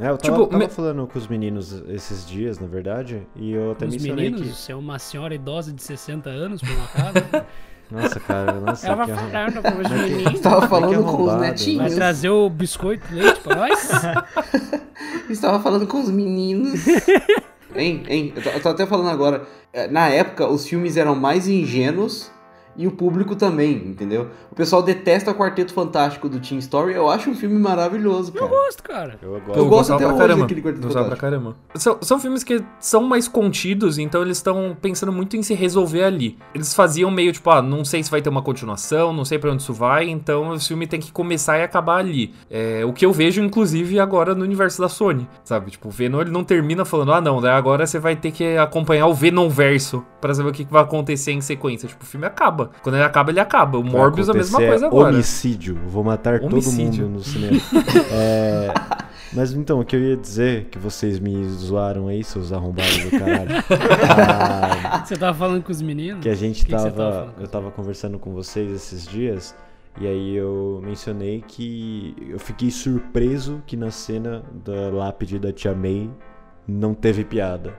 É, eu tava, Tipo, tava me- falando com os meninos esses dias, na verdade, e eu até Os mencionei meninos, que... você é uma senhora idosa de 60 anos por uma casa. Nossa, cara, nossa, Ela que vai falando com os meninos. Estava que falando com os Vai netinhos. trazer o biscoito e leite pra nós? Estava falando com os meninos. hein, hein, eu tô, eu tô até falando agora. é, Na época, os filmes eram mais ingênuos e o público também, entendeu? O pessoal detesta o Quarteto Fantástico do Teen Story. Eu acho um filme maravilhoso, cara. Gosto, cara. Eu Eu gosto. gosto gostava até pra hoje caramba. daquele Quarteto Gostava pra Fantástico. caramba. São, são filmes que são mais contidos, então eles estão pensando muito em se resolver ali. Eles faziam meio tipo, ah, não sei se vai ter uma continuação, não sei pra onde isso vai, então o filme tem que começar e acabar ali. É, o que eu vejo, inclusive, agora no universo da Sony, sabe? Tipo, o Venom ele não termina falando, ah, não, né, agora você vai ter que acompanhar o Venom verso pra saber o que vai acontecer em sequência. Tipo, o filme acaba. Quando ele acaba, ele acaba. O Vai Morbius é a mesma coisa agora. Homicídio. Vou matar Homicídio. todo mundo no cinema. É, Mas então, o que eu ia dizer, que vocês me zoaram aí, seus arrombados do caralho. Ah, Você tava falando com os meninos? que a gente que tava. tava falando? eu tava conversando com vocês esses dias. E aí eu mencionei que eu fiquei surpreso que na cena da lápide da Tia May não teve piada.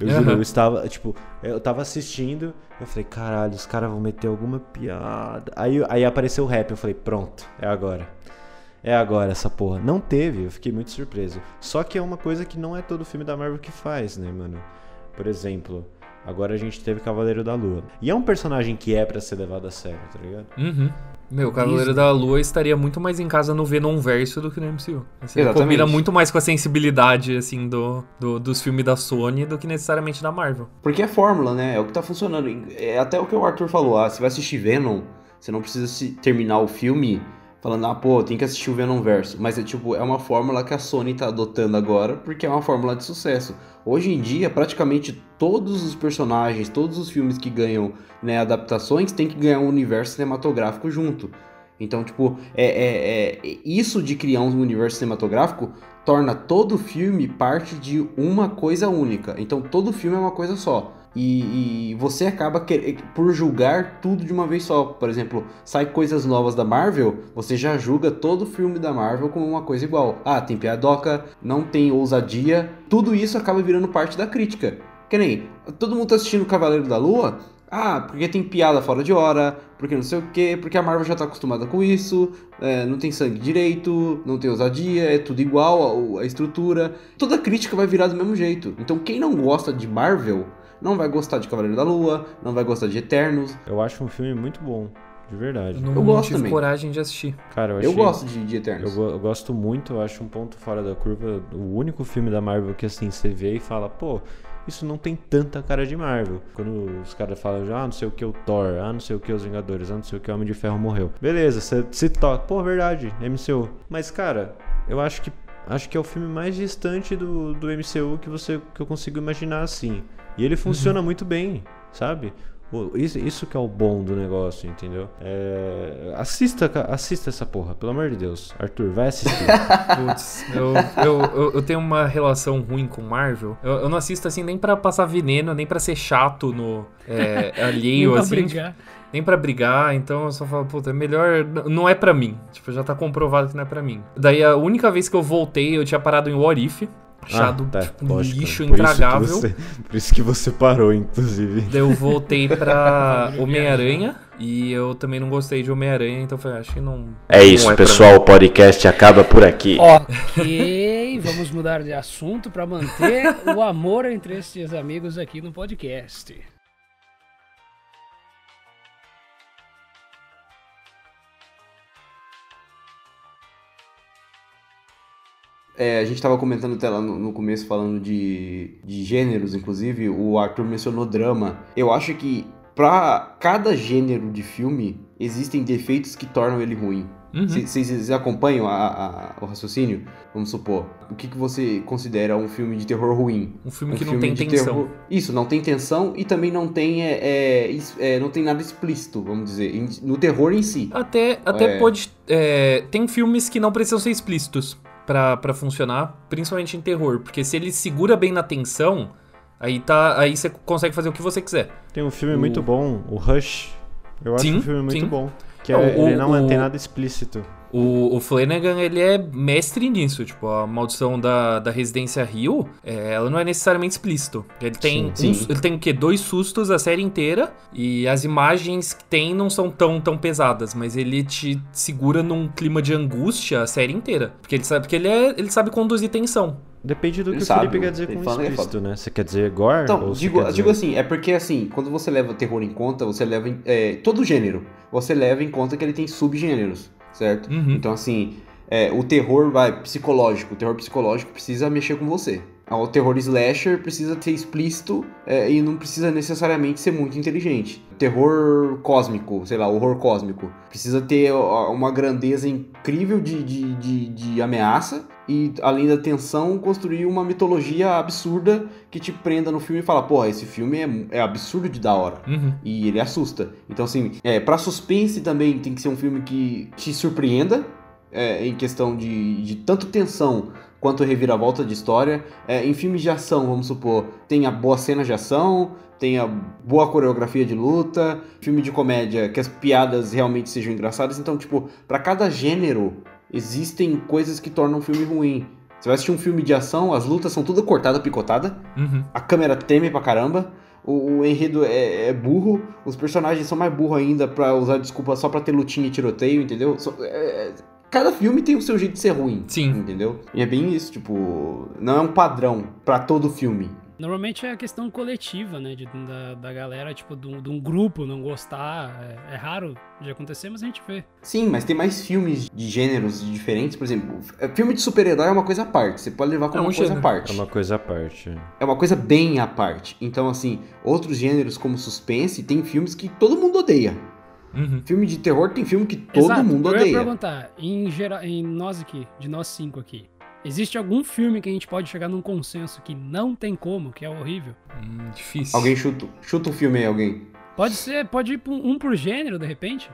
Eu juro, Aham. eu estava, tipo, eu tava assistindo, eu falei, caralho, os caras vão meter alguma piada. Aí, aí apareceu o rap, eu falei, pronto, é agora. É agora essa porra. Não teve, eu fiquei muito surpreso. Só que é uma coisa que não é todo filme da Marvel que faz, né, mano? Por exemplo, Agora a gente teve Cavaleiro da Lua. E é um personagem que é pra ser levado a sério, tá ligado? Uhum. Meu, Cavaleiro Isso. da Lua estaria muito mais em casa no Venom verso do que no MCU. Assim, Exatamente. combina muito mais com a sensibilidade, assim, do, do- dos filmes da Sony do que necessariamente da Marvel. Porque é fórmula, né? É o que tá funcionando. É até o que o Arthur falou. Ah, você vai assistir Venom, você não precisa se- terminar o filme falando, ah, pô, tem que assistir o Venom verso. Mas é tipo, é uma fórmula que a Sony tá adotando agora, porque é uma fórmula de sucesso. Hoje em dia, praticamente todos os personagens, todos os filmes que ganham né, adaptações, tem que ganhar um universo cinematográfico junto. Então, tipo, é, é- é- isso de criar um universo cinematográfico torna todo filme parte de uma coisa única. Então, todo filme é uma coisa só. E, e você acaba por julgar tudo de uma vez só. Por exemplo, sai coisas novas da Marvel, você já julga todo filme da Marvel como uma coisa igual. Ah, tem piadoca, não tem ousadia. Tudo isso acaba virando parte da crítica. Que nem, todo mundo tá assistindo Cavaleiro da Lua. Ah, porque tem piada fora de hora, porque não sei o que, porque a Marvel já tá acostumada com isso, é, não tem sangue direito, não tem ousadia, é tudo igual, a, a estrutura. Toda crítica vai virar do mesmo jeito. Então quem não gosta de Marvel, não vai gostar de Cavaleiro da Lua, não vai gostar de Eternos. Eu acho um filme muito bom, de verdade. Eu não, Eu não gosto também. coragem de assistir. Cara, eu, Eu, achei- gosto de, de Eternos. Eu, eu gosto muito, eu acho um ponto fora da curva. O único filme da Marvel que assim você vê e fala, pô, isso não tem tanta cara de Marvel. Quando os caras falam, ah, não sei o que o Thor, ah, não sei o que os Vingadores, ah, não sei o que o Homem de Ferro morreu. Beleza, você se toca, pô, verdade, MCU. Mas, cara, eu acho que acho que é o filme mais distante do, do MCU que você que eu consigo imaginar assim. E ele funciona muito bem, sabe? Isso, isso que é o bom do negócio, entendeu? É, assista, assista essa porra, pelo amor de Deus. Arthur, vai assistir. Putz, eu, eu, eu, eu tenho uma relação ruim com Marvel. Eu, eu não assisto assim nem pra passar veneno, nem pra ser chato no é, Nem alheio, pra assim. brigar. Nem pra brigar, então eu só falo, puta, é melhor. Não é pra mim. Tipo, já tá comprovado que não é pra mim. Daí a única vez que eu voltei, eu tinha parado em What If. Achado Ah, tá, tipo, um lógico, lixo por isso que intragável. você- por isso que você parou, inclusive. Daí eu voltei pra Homem-Aranha. E eu também não gostei de Homem-Aranha, então eu falei, acho que não. É isso, não pra pessoal. O podcast acaba por aqui. Ok, vamos mudar de assunto para manter o amor entre esses amigos aqui no podcast. É, a gente tava comentando até lá no, no começo, falando de, de gêneros, inclusive, o Arthur mencionou drama. Eu acho que pra cada gênero de filme, existem defeitos que tornam ele ruim. Uhum. Vocês acompanham a- a- o raciocínio? Vamos supor. O que, que você considera um filme de terror ruim? Um filme Um que não filme tem de tensão. terror- Isso, não tem tensão e também não tem, é, é, é, não tem nada explícito, vamos dizer, no terror em si. Até, até É. pode. é, tem filmes que não precisam ser explícitos pra, pra funcionar, principalmente em terror. Porque se ele segura bem na tensão, aí tá. Aí você consegue fazer o que você quiser. Tem um filme O- muito bom, o Rush. Eu acho Sim, um filme muito sim. bom. Que Não, é- o- ele não o- tem nada explícito. O, o Flanagan, ele é mestre nisso. Tipo, a maldição da, da Residência Rio, é, ela não é necessariamente explícito. Ele tem, Sim, um- sim. ele tem o quê? Dois sustos a série inteira. E as imagens que tem não são tão, tão pesadas. Mas ele te segura num clima de angústia a série inteira. Porque ele sabe, porque ele, é, ele sabe conduzir tensão. Depende do Ele que o sabe, Felipe quer dizer com é explícito, né? Você quer dizer gore? Então, digo, dizer- digo assim, é porque assim, quando você leva terror em conta, você leva em, é, todo gênero, você leva em conta que ele tem subgêneros, certo? Uhum. Então assim, é, o terror vai psicológico, o terror psicológico precisa mexer com você. O terror slasher precisa ser explícito é, e não precisa necessariamente ser muito inteligente. Terror cósmico, sei lá, horror cósmico, precisa ter uma grandeza incrível de, de, de, de ameaça e, além da tensão, construir uma mitologia absurda que te prenda no filme e fala, porra, esse filme é, é absurdo de da hora. Uhum. E ele assusta. Então, assim, é, pra suspense também tem que ser um filme que te surpreenda, é, em questão de, de tanto tensão quanto reviravolta de história. É, em filmes de ação, vamos supor, tenha boa cena de ação, tenha boa coreografia de luta. Filme de comédia, que as piadas realmente sejam engraçadas. Então, tipo, pra cada gênero, existem coisas que tornam o filme ruim. Você vai assistir um filme de ação, as lutas são tudo cortada, picotada Uhum. a câmera treme pra caramba, o, o enredo é, é burro, os personagens são mais burros ainda pra usar desculpa só pra ter lutinha e tiroteio, entendeu? Só- é- cada filme tem o seu jeito de ser ruim. Sim. Entendeu? E é bem isso, tipo, não é um padrão pra todo filme. Normalmente é a questão coletiva, né? de- da, da galera, tipo, de um, de um grupo não gostar. É, é raro de acontecer, mas a gente vê. Sim, mas tem mais filmes de gêneros diferentes, por exemplo, é, filme de super-herói é uma coisa à parte, você pode levar como É um uma coisa à gênero. parte. É uma coisa à parte. É uma coisa bem à parte. Então, assim, outros gêneros como suspense, tem filmes que todo mundo odeia. Uhum. Filme de terror tem filme que todo Exato. mundo Eu ia odeia. perguntar, em, geral, em nós aqui, de nós cinco aqui, existe algum filme que a gente pode chegar num consenso que não tem como, que é horrível? Hum, difícil. Alguém chuta, chuta um filme aí, alguém. Pode ser, pode ir um, por gênero, de repente?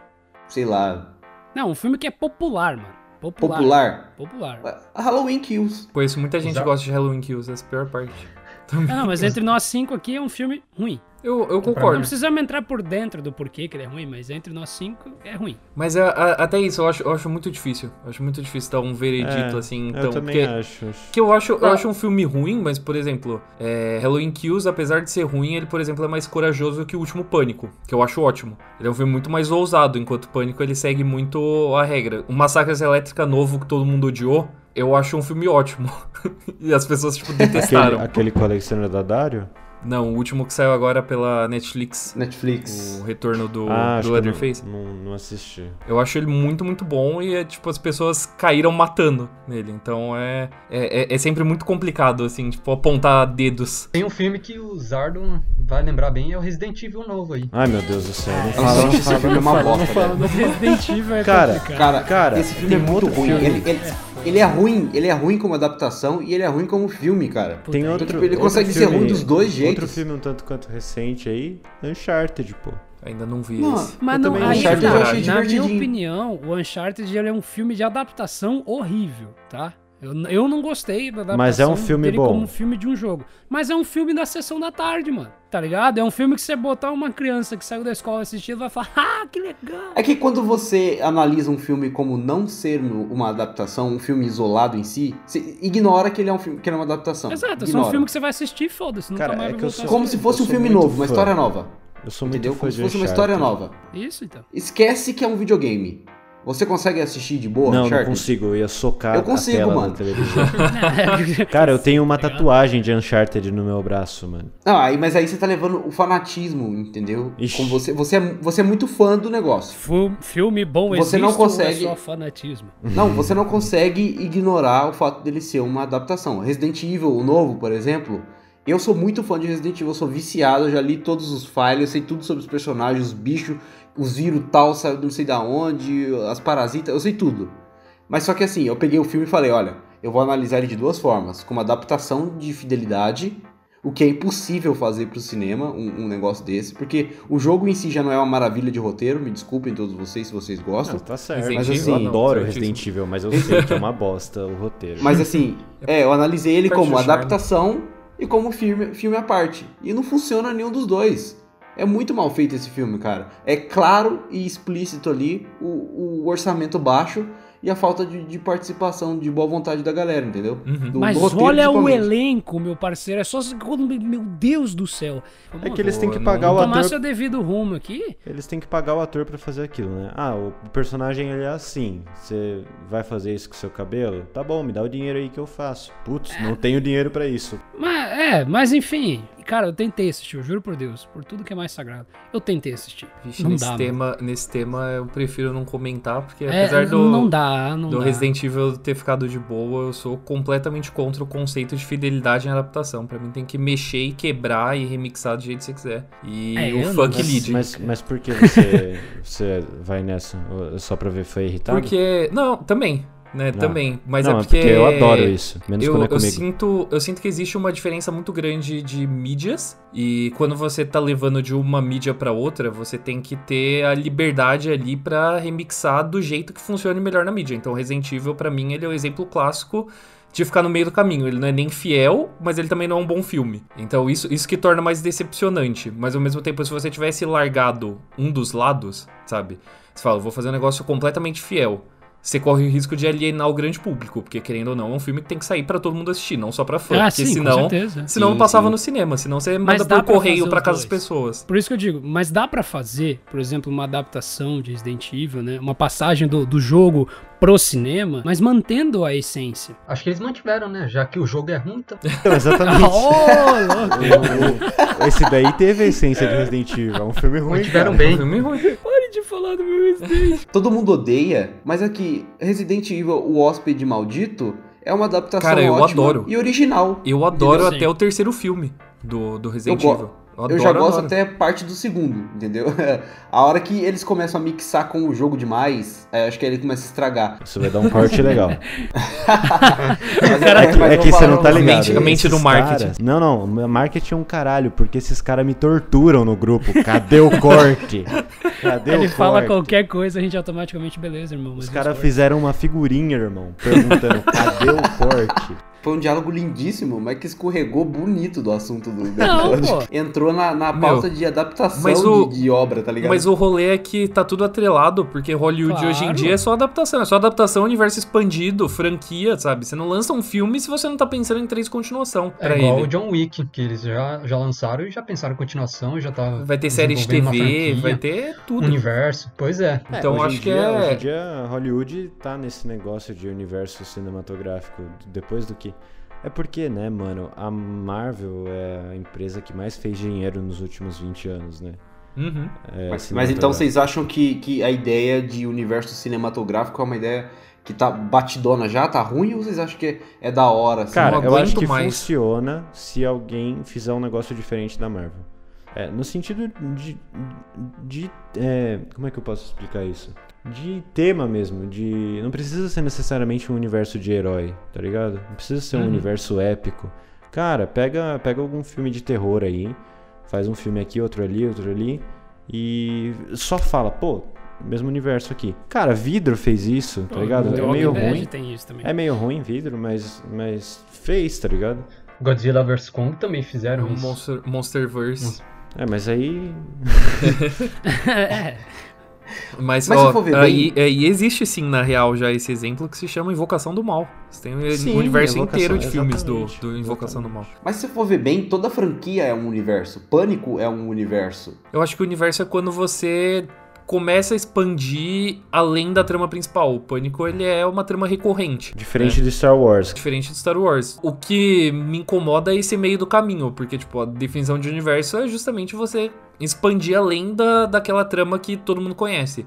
Sei lá, Não, um filme que é popular, mano. Popular. popular. Popular. Halloween Kills. Conheço muita gente gosta de Halloween Kills, essa é a pior parte. Ah, não, mas entre nós cinco aqui é um filme ruim. Eu, eu Não concordo. precisamos entrar por dentro do porquê que ele é ruim, mas entre nós cinco é ruim. Mas a- a- até isso, eu acho, eu acho muito difícil. Eu acho muito difícil dar um veredito, É, assim. eu Então, também porque, acho. que eu acho, eu acho um filme ruim, mas, por exemplo, é, Halloween Kills, apesar de ser ruim, ele, por exemplo, é mais corajoso que o último Pânico, que eu acho ótimo. Ele é um filme muito mais ousado, enquanto Pânico ele segue muito a regra. O Massacre Elétrica novo que todo mundo odiou, eu acho um filme ótimo. e as pessoas, tipo, Aquele, detestaram. aquele com o Alexandre Daddario? Não, o último que saiu agora pela Netflix. Netflix. O retorno do, ah, do Leatherface. não, não, não assisti. Eu acho ele muito, muito bom e é tipo, as pessoas caíram matando nele. Então é, é, é- é sempre muito complicado, assim, tipo, apontar dedos. Tem um filme que o Zardo vai lembrar bem, é o Resident Evil novo aí. Ai, meu Deus do céu. Não fala, não fala, filme é não uma fala, bosta, não fala, velho. não fala. Resident Evil é Cara, complicado. Cara, Cara, esse filme é muito ruim. filme. Ele, ele, ele é ruim, ele é ruim como adaptação e ele é ruim como filme, cara. Tem então, outro, tipo, ele outro consegue ser filme- ruim dos dois Outro jeitos. filme um tanto quanto recente aí, Uncharted, pô. Ainda não vi Não, esse. Mas Eu não, aí Uncharted tá. eu achei Na minha opinião, o Uncharted ele é um filme de adaptação horrível, tá? Eu, eu não gostei da adaptação Mas é um filme dele bom. como um filme de um jogo. Mas é um filme da sessão da tarde, mano. Tá ligado? É um filme que você botar uma criança que saiu da escola assistindo vai falar, ah, que legal. É que quando você analisa um filme como não ser uma adaptação, um filme isolado em si, você ignora que ele é um filme, que ele é uma adaptação. Exato, é só um Ignora. filme que você vai assistir e foda-se. Nunca Cara, mais é que eu sou- Como se fosse um filme novo, uma fã. história nova. Eu sou muito Entendeu? fã Como se fosse uma história nova. Isso, então. Esquece que é um videogame. Você consegue assistir de boa, Não, não consigo, eu ia socar Eu consigo, a tela mano. da televisão. Cara, eu tenho uma tatuagem de Uncharted no meu braço, mano. Não, aí, mas aí você tá levando o fanatismo, entendeu? Ixi. Como você, você, é, você é muito fã do negócio. Fu- Filme bom Você existe não ou consegue- é só fanatismo? Não, você não consegue ignorar o fato dele ser uma adaptação. Resident Evil, o novo, por exemplo, eu sou muito fã de Resident Evil, eu sou viciado, eu já li todos os files, eu sei tudo sobre os personagens, os bichos, os vírus tal, sabe, não sei da onde, as parasitas, eu sei tudo. Mas só que assim, eu peguei o filme e falei, olha, eu vou analisar ele de duas formas, como adaptação de fidelidade, o que é impossível fazer pro cinema, um, um negócio desse, porque o jogo em si já não é uma maravilha de roteiro, me desculpem todos vocês se vocês gostam. Não, tá certo. Mas assim, eu adoro. Resident Evil, mas eu sei que é uma bosta o roteiro. Mas assim, é, eu analisei ele como o adaptação e como filme, filme à parte. E não funciona nenhum dos dois. É muito mal feito esse filme, cara. É claro e explícito ali o, o orçamento baixo e a falta de, de participação, de boa vontade da galera, entendeu? Uhum. Do- Mas do roteiro, olha o elenco, meu parceiro. É só. Meu Deus do céu. É que eles têm que pagar não- o Tomar ator. seu devido rumo aqui. Eles têm que pagar o ator pra fazer aquilo, né? Ah, o personagem ele é assim. Você vai fazer isso com seu cabelo? Tá bom, me dá o dinheiro aí que eu faço. Putz, não tenho dinheiro pra isso. Mas, é, mas enfim. Cara, eu tentei assistir, eu juro por Deus. Por tudo que é mais sagrado. Eu tentei assistir. Vixe, não nesse, dá. mano. tema, nesse tema eu prefiro não comentar, porque É, apesar do, não dá, não do dá. Resident Evil ter ficado de boa, eu sou completamente contra o conceito de fidelidade em adaptação. Pra mim tem que mexer e quebrar e remixar do jeito que você quiser. E É, eu o não fuck gosto. lead. Mas, mas por que você, você vai nessa? Só pra ver foi irritado? Porque. Não, também. Né, Não. também. Mas não, é porque. eu adoro isso. Menos Eu, quando é eu, comigo. sinto, eu sinto que existe uma diferença muito grande de mídias e quando você tá levando de uma mídia pra outra, você tem que ter a liberdade ali pra remixar do jeito que funcione melhor na mídia. Então Resident Evil pra mim ele é o exemplo clássico de ficar no meio do caminho. Ele não é nem fiel, mas ele também não é um bom filme. Então isso, isso que torna mais decepcionante. Mas ao mesmo tempo, se você tivesse largado um dos lados, sabe? Você fala, vou fazer um negócio completamente fiel. Você corre o risco de alienar o grande público, porque querendo ou não, é um filme que tem que sair pra todo mundo assistir, não só pra fã. Ah, porque sim, com senão, certeza. senão Sim, não passava sim. no cinema, senão você manda por pra correio os casa das pessoas. Por isso que eu digo, mas dá pra fazer, por exemplo, uma adaptação de Resident Evil, né? Uma passagem do, do jogo pro cinema, mas mantendo a essência. Acho que eles mantiveram, né? Já que o jogo é ruim, então. Então, exatamente. oh, louco! Esse daí teve a essência de Resident Evil. É um filme ruim. Mantiveram cara. É um bem. filme ruim. De falar do meu Resident. Todo mundo odeia, mas aqui, Resident Evil, o hóspede maldito, é uma adaptação Cara, eu ótima adoro. e original. Eu adoro Entendeu? até o terceiro filme do, do Resident Eu go- Eu já gosto adoro. até parte do segundo, entendeu? a hora que eles começam a mixar com o jogo demais, é, acho que aí ele começa a estragar. Isso vai dar um corte legal. Mas, Cara, é, mas É eu que você não tá um- ligado. Mente- mente do marketing. caras- Não, não. o Marketing é um caralho, porque esses caras me torturam no grupo. Cadê o corte? Cadê Ele o fala corte? qualquer coisa, a gente automaticamente, beleza, irmão. mas Os caras fizeram uma figurinha, irmão, perguntando cadê o corte? Foi um diálogo lindíssimo, mas que escorregou bonito do assunto do, Não, pô. Entrou na, na Meu, pauta de adaptação mas o- de, de obra, tá ligado? Mas o rolê é que tá tudo atrelado, porque Hollywood Claro. hoje em dia é só adaptação. É só adaptação, universo expandido, franquia, sabe? Você não lança um filme se você não tá pensando em três continuação É pra igual ele. o John Wick, que eles já, já lançaram e já pensaram em continuação, já tá. Vai ter série de TV, vai ter tudo. Universo. Pois é. Então, hoje em acho que dia- é- Hoje em dia, Hollywood tá nesse negócio de universo cinematográfico depois do que. É porque, né, mano, a Marvel é a empresa que mais fez dinheiro nos últimos 20 anos, né? Uhum. É, Mas, mas então vocês acham que, que a ideia de universo cinematográfico é uma ideia que tá batidona já, tá ruim, ou vocês acham que é da hora? assim? Cara, não eu acho que mais. funciona se alguém fizer um negócio diferente da Marvel. É, no sentido de. de é, como é que eu posso explicar isso? De tema mesmo, de. Não precisa ser necessariamente um universo de herói, tá ligado? Não precisa ser um Uhum. universo épico. Cara, pega, pega algum filme de terror aí, faz um filme aqui, outro ali, outro ali, e só fala, pô, mesmo universo aqui. Cara, Vidro fez isso, tá ligado? The É meio ruim. tem isso também. É meio ruim Vidro, mas, mas fez, tá ligado? Godzilla vs Kong também É fizeram um isso. Monster, Monsterverse. É, mas aí. é, Mas, Mas ó, se for ver aí, bem- aí existe sim, na real, já esse exemplo que se chama Invocação do Mal. Você tem um Sim, universo Invocação, inteiro de filmes do, exatamente, do Invocação do Mal. Mas se for ver bem, toda franquia é um universo. Pânico é um universo. Eu acho que o universo é quando você começa a expandir além da trama principal. O Pânico, ele é uma trama recorrente. Diferente de Star Wars. Diferente de Star Wars. O que me incomoda é esse meio do caminho, porque, tipo, a definição de universo é justamente você expandir além da, daquela trama que todo mundo conhece.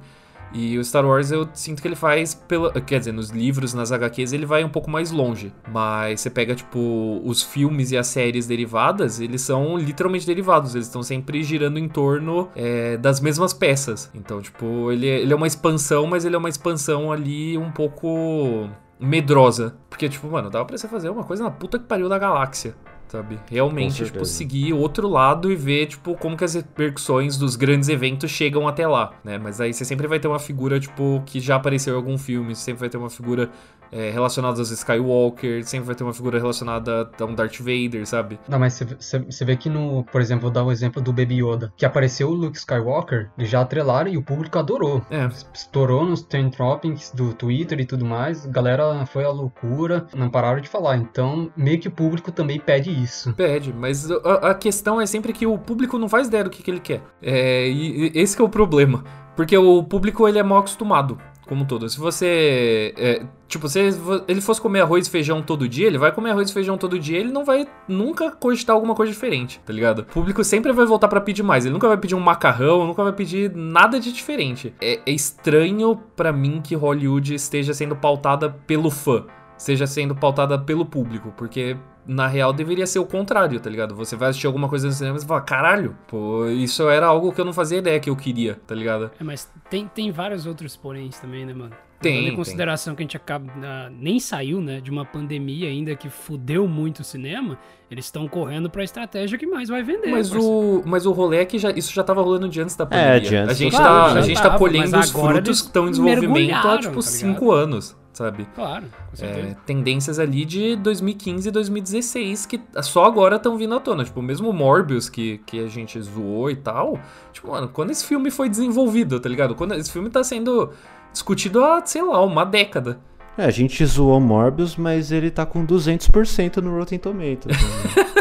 E o Star Wars eu sinto que ele faz pela. Quer dizer, nos livros, nas HQs, ele vai um pouco mais longe. Mas você pega, tipo, os filmes e as séries derivadas, eles são literalmente derivados. Eles estão sempre girando em torno é, das mesmas peças. Então, tipo, ele, é- ele é uma expansão, mas ele é uma expansão ali um pouco medrosa. Porque, tipo, mano, dava pra você fazer uma coisa na puta que pariu da galáxia. Sabe? Realmente, tipo, seguir outro lado e ver, tipo, como que as repercussões dos grandes eventos chegam até lá, né? Mas aí você sempre vai ter uma figura, tipo, que já apareceu em algum filme, você sempre vai ter uma figura é, relacionada aos Skywalker, sempre vai ter uma figura relacionada a um Darth Vader, sabe? Não, mas você vê que no, por exemplo, vou dar o exemplo do Baby Yoda, que apareceu o Luke Skywalker, eles já atrelaram e o público adorou. É. Estourou nos trend topics do Twitter e tudo mais, a galera foi à loucura, não pararam de falar. Então, meio que o público também pede isso. Pede, mas a, a questão é sempre que o público não faz ideia do que, que ele quer. É, e, e esse que é o problema. Porque o público, ele é mal acostumado, como todo. Se você... é, tipo, se ele fosse comer arroz e feijão todo dia, ele vai comer arroz e feijão todo dia, ele não vai nunca cogitar alguma coisa diferente, tá ligado? O público sempre vai voltar pra pedir mais. Ele nunca vai pedir um macarrão, nunca vai pedir nada de diferente. É, é estranho pra mim que Hollywood esteja sendo pautada pelo fã. Seja sendo pautada pelo público, porque na real deveria ser o contrário, tá ligado? Você vai assistir alguma coisa no cinema e você fala, caralho, pô, isso era algo que eu não fazia ideia que eu queria, tá ligado? É, mas tem, tem vários outros poréns também, né, mano? Tem, em tem. consideração que a gente acaba. ah, nem saiu, né? De uma pandemia ainda que fudeu muito o cinema. Eles estão correndo pra estratégia que mais vai vender. Mas o, mas o rolê é que já, isso já tava rolando de antes da pandemia. É, de antes a gente, do- tá, Claro, a gente tá tava, colhendo mas os frutos que estão em desenvolvimento há, tipo, tá cinco anos, sabe? Claro, com certeza. É, tendências ali de 2015 e 2016 que só agora estão vindo à tona. Tipo, mesmo o Morbius que, que a gente zoou e tal. Tipo, mano, quando esse filme foi desenvolvido, tá ligado? Quando esse filme tá sendo discutido há, sei lá, uma década. É, a gente zoou Morbius, mas ele tá com 200% no Rotten Tomatoes.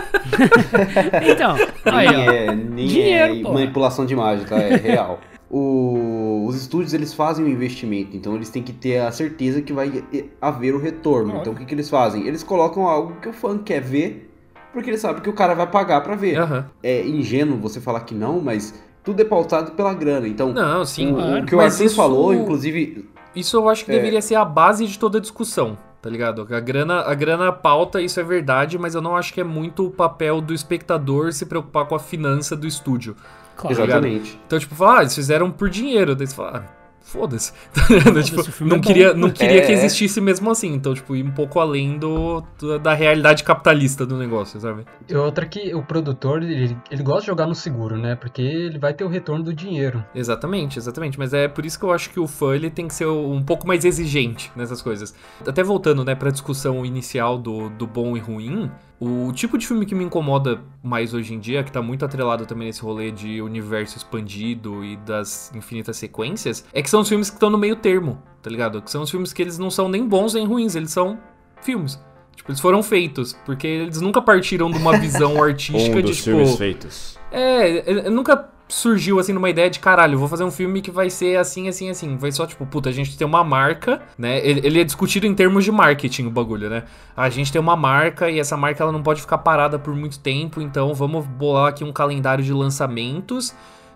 Então, aí, Nem ó. é, nem Dinheiro, é porra. manipulação de imagem, tá? É real. O- os estúdios eles fazem o investimento, então eles têm que ter a certeza que vai haver o retorno. Então o que, que eles fazem? Eles colocam algo que o fã quer ver, porque ele sabe que o cara vai pagar pra ver. Aham. É ingênuo você falar que não, mas tudo é pautado pela grana. Então, Não, sim. o, claro. o que o Mas Arthur falou, inclusive, Isso eu acho que É. deveria ser a base de toda a discussão, tá ligado? A grana, a grana pauta, isso é verdade, mas eu não acho que é muito o papel do espectador se preocupar com a finança do estúdio. Claro. exatamente. Então, tipo, falar, ah, eles fizeram por dinheiro. Daí você fala, ah, foda-se. Tá ligado? tipo, não é queria, não queria É. que existisse mesmo assim. Então, tipo, ir um pouco além do, do- da realidade capitalista do negócio, sabe? E outra que o produtor, ele, ele gosta de jogar no seguro, né? Porque ele vai ter o retorno do dinheiro. Exatamente, exatamente. Mas é por isso que eu acho que o fã ele tem que ser um pouco mais exigente nessas coisas. Até voltando, né, pra discussão inicial do, do bom e ruim, o tipo de filme que me incomoda mais hoje em dia, que tá muito atrelado também nesse rolê de universo expandido e das infinitas sequências, é que são os filmes que estão no meio termo, tá ligado? Que são os filmes que eles não são nem bons nem ruins, eles são filmes. Tipo, eles foram feitos, porque eles nunca partiram de uma visão artística um de, dos tipo... filmes feitos. É, ele- nunca surgiu assim numa ideia de caralho, vou fazer um filme que vai ser assim, assim, assim. Vai só tipo, puta, a gente tem uma marca, né? Ele, ele é discutido em termos de marketing o bagulho, né? A gente tem uma marca e essa marca ela não pode ficar parada por muito tempo, então vamos bolar aqui um calendário de lançamentos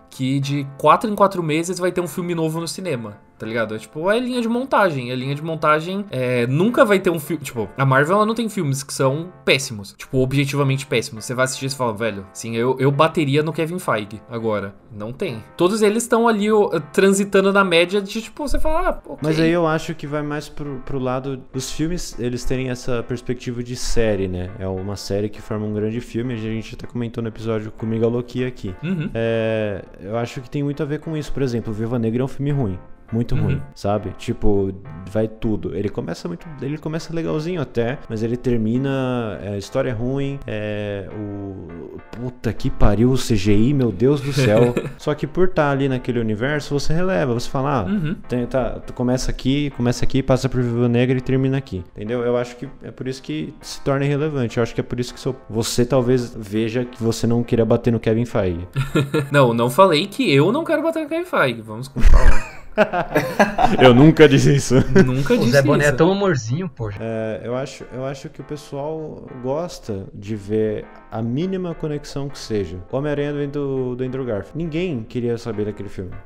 que de quatro em quatro meses vai ter um filme novo no cinema, tá ligado? É tipo, é linha de montagem. A linha de montagem é, nunca vai ter um filme. Tipo, a Marvel ela não tem filmes que são péssimos. Tipo, objetivamente péssimos. Você vai assistir e fala, velho, sim, eu, eu bateria no Kevin Feige agora. Não tem. Todos eles estão ali ó, transitando na média de, tipo, você fala, ah, ok. Mas aí eu acho que vai mais pro, pro lado dos filmes, eles terem essa perspectiva de série, né? É uma série que forma um grande filme, a gente até comentou no episódio com o Megaloki aqui. Uhum. É, eu acho que tem muito a ver com isso. Por exemplo, Viva Negra é um filme ruim. Muito Uhum. ruim, sabe? Tipo, vai tudo. Ele começa muito. Ele começa legalzinho até, mas ele termina. É, a história é ruim. É. O. Puta que pariu, o CGI, meu Deus do céu. Só que por estar ali naquele universo, você releva. Você fala, ah, Uhum. tem- tá, tu começa aqui, começa aqui, passa por Viva Negra e termina aqui. Entendeu? Eu acho que é por isso que se torna irrelevante. Eu acho que é por isso que seu- você talvez veja que você não queira bater no Kevin Feige. Não, não falei que eu não quero bater no Kevin Feige. Vamos com calma. Eu nunca disse isso. Nunca O disse Zé Boné é isso. tão amorzinho, poxa. É, eu, acho, eu acho que o pessoal gosta de ver a mínima conexão que seja. O Homem-Aranha do, do, do Andrew Garfield. Ninguém queria saber daquele filme, tá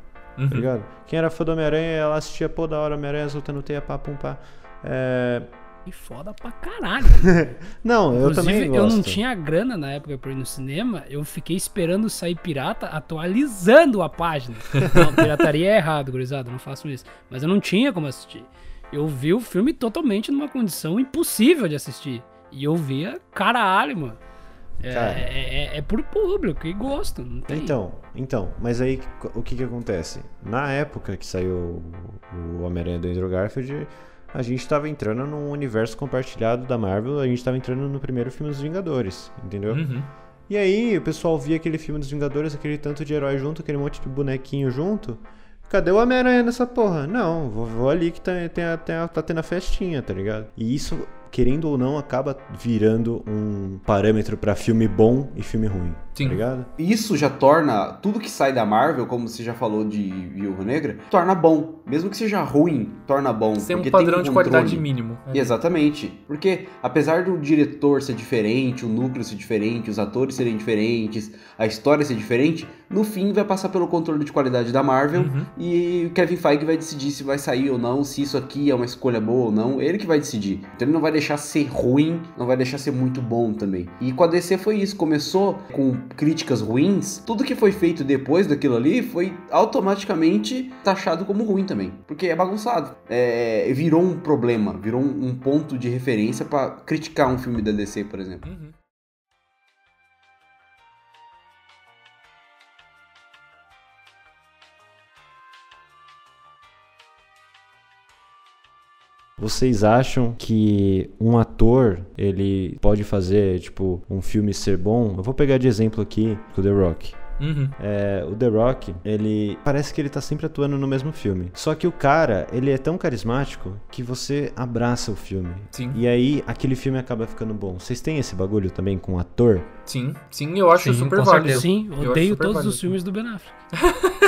Uhum. ligado? Quem era fã do Homem-Aranha, ela assistia, pô, da hora, Homem-Aranha soltando teia, pá, pum, pá. É... E foda pra caralho. Não, eu Inclusive, também eu gosto. não tinha grana na época pra ir no cinema, eu fiquei esperando sair pirata atualizando a página. Não, pirataria é errado, gurizada, não façam isso. Mas eu não tinha como assistir. Eu vi o filme totalmente numa condição impossível de assistir. E eu via, caralho, mano. É, Cara. é, é, é por público e gosto. Não tem. Então, então, mas aí o que que acontece? Na época que saiu o Homem-Aranha do Andrew Garfield, a gente tava entrando num universo compartilhado da Marvel, a gente tava entrando no primeiro filme dos Vingadores, entendeu? Uhum. E aí o pessoal via aquele filme dos Vingadores, aquele tanto de herói junto, aquele monte de bonequinho junto. Cadê o Homem-Aranha nessa porra? Não, vou, vou ali que tá, tem a- tem a- tá tendo a festinha, tá ligado? E isso, querendo ou não, acaba virando um parâmetro pra filme bom e filme ruim, Sim. tá? Isso já torna tudo que sai da Marvel, como você já falou de Viúva Negra, torna bom. Mesmo que seja ruim, torna bom. Tem um padrão um de qualidade mínimo. É. Exatamente. Porque apesar do diretor ser diferente, o núcleo ser diferente, os atores serem diferentes, a história ser diferente, no fim vai passar pelo controle de qualidade da Marvel Uhum. e o Kevin Feige vai decidir se vai sair ou não, se isso aqui é uma escolha boa ou não. Ele que vai decidir. Então ele não vai deixar ser ruim, não vai deixar ser muito bom também. E com a DC foi isso. Começou com críticas ruins. Tudo que foi feito depois daquilo ali foi automaticamente taxado como ruim também. Porque é bagunçado. É, virou um problema, virou um, ponto de referência pra criticar um filme da DC, por exemplo. Uhum. Vocês acham que um ator, ele pode fazer, tipo, um filme ser bom? Eu vou pegar de exemplo aqui o The Rock. Uhum. É, o The Rock, ele parece que ele tá sempre atuando no mesmo filme. Só que o cara, ele é tão carismático que você abraça o filme. Sim. E aí aquele filme acaba ficando bom. Vocês têm esse bagulho também com ator? Sim, sim, eu acho Sim, super válido. certeza. Sim, Eu odeio todos válido. os filmes do Ben Affleck.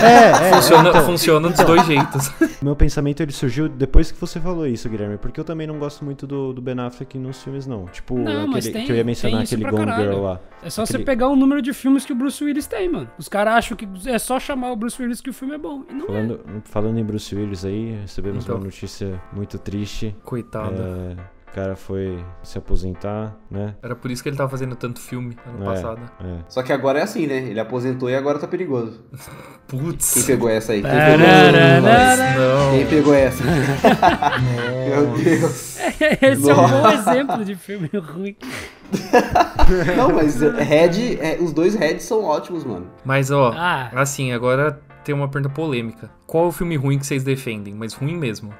É, é. Funciona, então, funciona dos dois jeitos. meu pensamento ele surgiu depois que você falou isso, Guilherme, porque eu também não gosto muito do, do Ben Affleck nos filmes não. Tipo, Não, aquele tem- que eu ia mencionar aquele Gone caralho. Girl lá. É só Aquele- você pegar o número de filmes que o Bruce Willis tem, mano. Os caras acham que é só chamar o Bruce Willis que o filme é bom. E não é. Falando, falando em Bruce Willis aí, recebemos Então. uma notícia muito triste. Coitado. É, o cara foi se aposentar, né? Era por isso que ele tava fazendo tanto filme ano É, passado. é. Só que agora é assim, né? Ele aposentou e agora tá perigoso. Quem Putz. pegou essa aí? Quem pegou não. Quem pegou essa? Meu Deus. Esse é um bom Nossa. exemplo de filme ruim. Não, mas Red, é, os dois Reds são ótimos, mano. Mas ó, Ah. assim, agora tem uma pergunta polêmica. Qual é o filme ruim que vocês defendem? Mas ruim mesmo.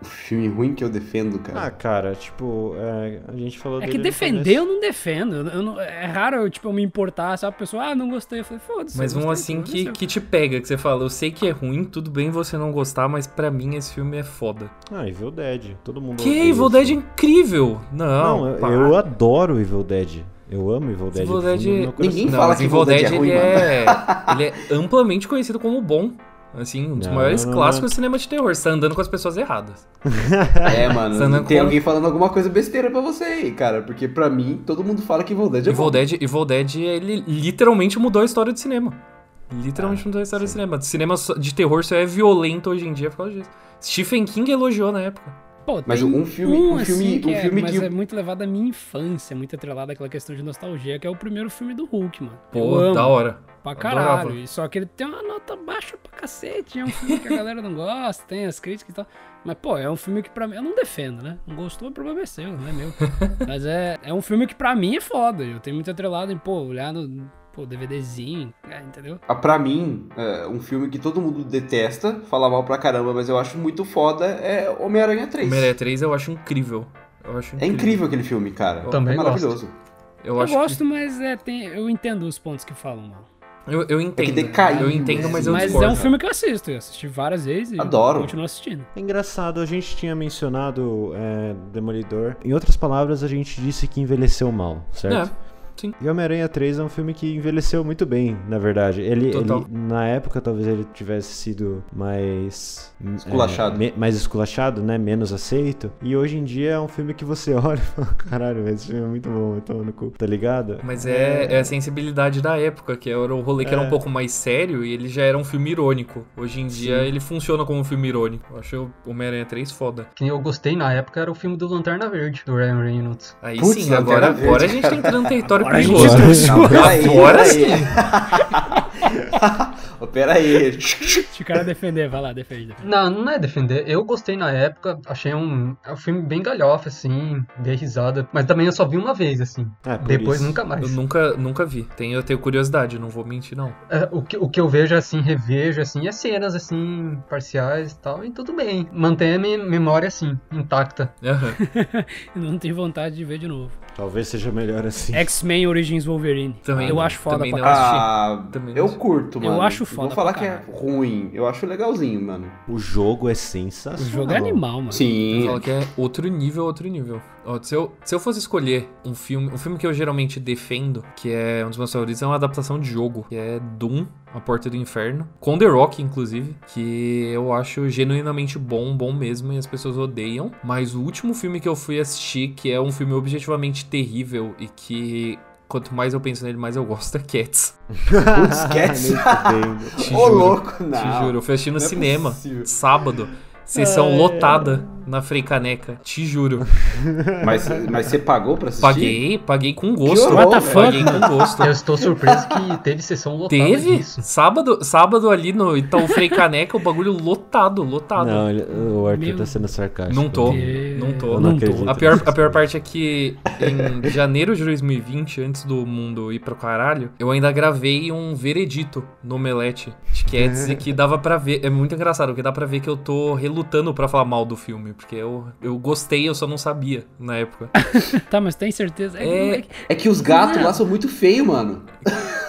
O filme ruim que eu defendo, Ah, cara. cara, tipo, é, a gente falou É dele que defender eu não defendo. Eu não- é raro eu, tipo, eu me importar, sabe? A pessoa, ah, não gostei. Eu falei, foda-se. Mas um assim que, que te pega, que você fala, eu sei que é ruim, tudo bem você não gostar, mas pra mim esse filme é foda. Ah, Evil Dead. Todo mundo Que Evil Dead é incrível! Não, Não, eu, eu adoro Evil Dead. Eu amo Evil Dead. Evil Dead-. Ninguém Não, fala que Evil Evil Dead Dead é ruim, ele, é, ele é amplamente conhecido como bom. Assim, um dos Não, maiores não, clássicos do cinema de terror. Você tá andando com as pessoas erradas. É, mano. Anda Tem com- alguém falando alguma coisa besteira pra você aí, cara. Porque pra mim, todo mundo fala que Evil Dead é Evil bom. Dead, Evil Dead, ele literalmente mudou a história do cinema. Literalmente Ah, mudou a história do sim. cinema. O cinema só- de terror só é violento hoje em dia por causa disso. Stephen King elogiou na época. Pô, Mas tem um filme- um, um filme- assim, que um é, filme mas que- é muito levado à minha infância, muito atrelado àquela questão de nostalgia, que é o primeiro filme do Hulk, mano. Pô, eu amo da hora. pra caralho. E Só que ele tem uma nota baixa pra cacete, é um filme que a galera não gosta, tem as críticas e tal. Mas, pô, é um filme que pra mim, eu não defendo, né? Não gostou, o problema é seu, não é meu. mas é, é um filme que pra mim é foda, eu tenho muito atrelado em, pô, olhar no, pô, DVDzinho, é, entendeu? Ah, Pra mim, é, um filme que todo mundo detesta, fala mal pra caramba, mas eu acho muito foda, é Homem-Aranha 3. Homem-Aranha 3 eu acho incrível. Eu acho É incrível aquele filme, cara. Também é maravilhoso. Eu, Eu, acho gosto, mas é, tem, eu entendo os pontos que falam mal. Que... Eu, eu entendo. decaiu, eu entendo, mas eu Mas discordo. é um filme que eu assisto, eu assisti várias vezes e Adoro. continuo assistindo. É engraçado, a gente tinha mencionado é, Demolidor. Em outras palavras, a gente disse que envelheceu mal, certo? É, sim. E Homem-Aranha 3 é um filme que envelheceu muito bem, na verdade. Ele, Total. ele- na época, talvez ele tivesse sido mais. Esculachado. é, me- mais esculachado, né? Menos aceito. E hoje em dia é um filme que você olha e fala: caralho, esse filme é muito bom, eu tô no cu, tá ligado? Mas é, é a sensibilidade da época, que era o rolê que era É. um pouco mais sério e ele já era um filme irônico. Hoje em dia ele funciona como um filme irônico. Eu acho o Homem-Aranha 3 foda. Quem eu gostei na época era o filme do Lanterna Verde, do Ryan Reynolds. Aí Putz, sim, agora, Verde, agora a gente tá entrando em território Agora a gente perigoso. Agora- sim. Ô, Pera aí. Deixa o cara defender, vai lá, defende. defende. Não, não é defender. Eu gostei na época, achei um, é um filme bem galhofa, assim, dei risada. Mas também eu só vi uma vez, assim. É, Depois isso. nunca mais. Eu nunca, nunca vi. Tenho, eu tenho curiosidade, não vou mentir, não. É, o, que, o que eu vejo, assim, revejo, assim, é cenas, assim, parciais e tal, e tudo bem. Mantém a minha memória, assim, intacta. Eu não tenho vontade de ver de novo. Talvez seja melhor assim. X-Men Origins Wolverine. Também eu acho foda também pra caralho. Ah, eu curto, Eu mano. acho Não foda Vou falar pra que é ruim. Eu acho legalzinho, mano. O jogo é O sensacional. jogo é animal, mano. Eu Sim. falo que é outro nível, outro nível. Ó, se, eu, se eu fosse escolher um filme, um filme que eu geralmente defendo, que é um dos meus favoritos, é uma adaptação de jogo, que é Doom, A Porta do Inferno, com The Rock, inclusive, que eu acho genuinamente bom, bom mesmo, e as pessoas odeiam. Mas o último filme que eu fui assistir, que é um filme objetivamente terrível e que. Quanto mais eu penso nele, mais eu gosto, é Cats. Putz, Cats. Ô, louco, não. Te juro, eu fui assistir no Não é cinema, possível. sábado. Sessão Ai, lotada na Frei Caneca. Te juro. Mas, mas você pagou pra assistir? Paguei, paguei com gosto. horror, What the fuck, paguei com gosto. Eu estou surpreso que teve sessão lotada Teve? disso. Sábado, sábado ali no Itaú Frei Caneca, o bagulho lotado, lotado. Não, ele- o Arthur Meu tá sendo sarcástico. Não tô, não tô. Não não tô. A pior, a pior parte é que em janeiro de 2020, antes do mundo ir pro caralho, eu ainda gravei um veredito no Omelete de Cats e que dava pra ver. É muito engraçado, porque dá pra ver que eu tô relutando pra falar mal do filme, porque eu, eu gostei, eu só não sabia na época. Tá, mas tem certeza? É- que- É que os gatos lá são muito feios, mano.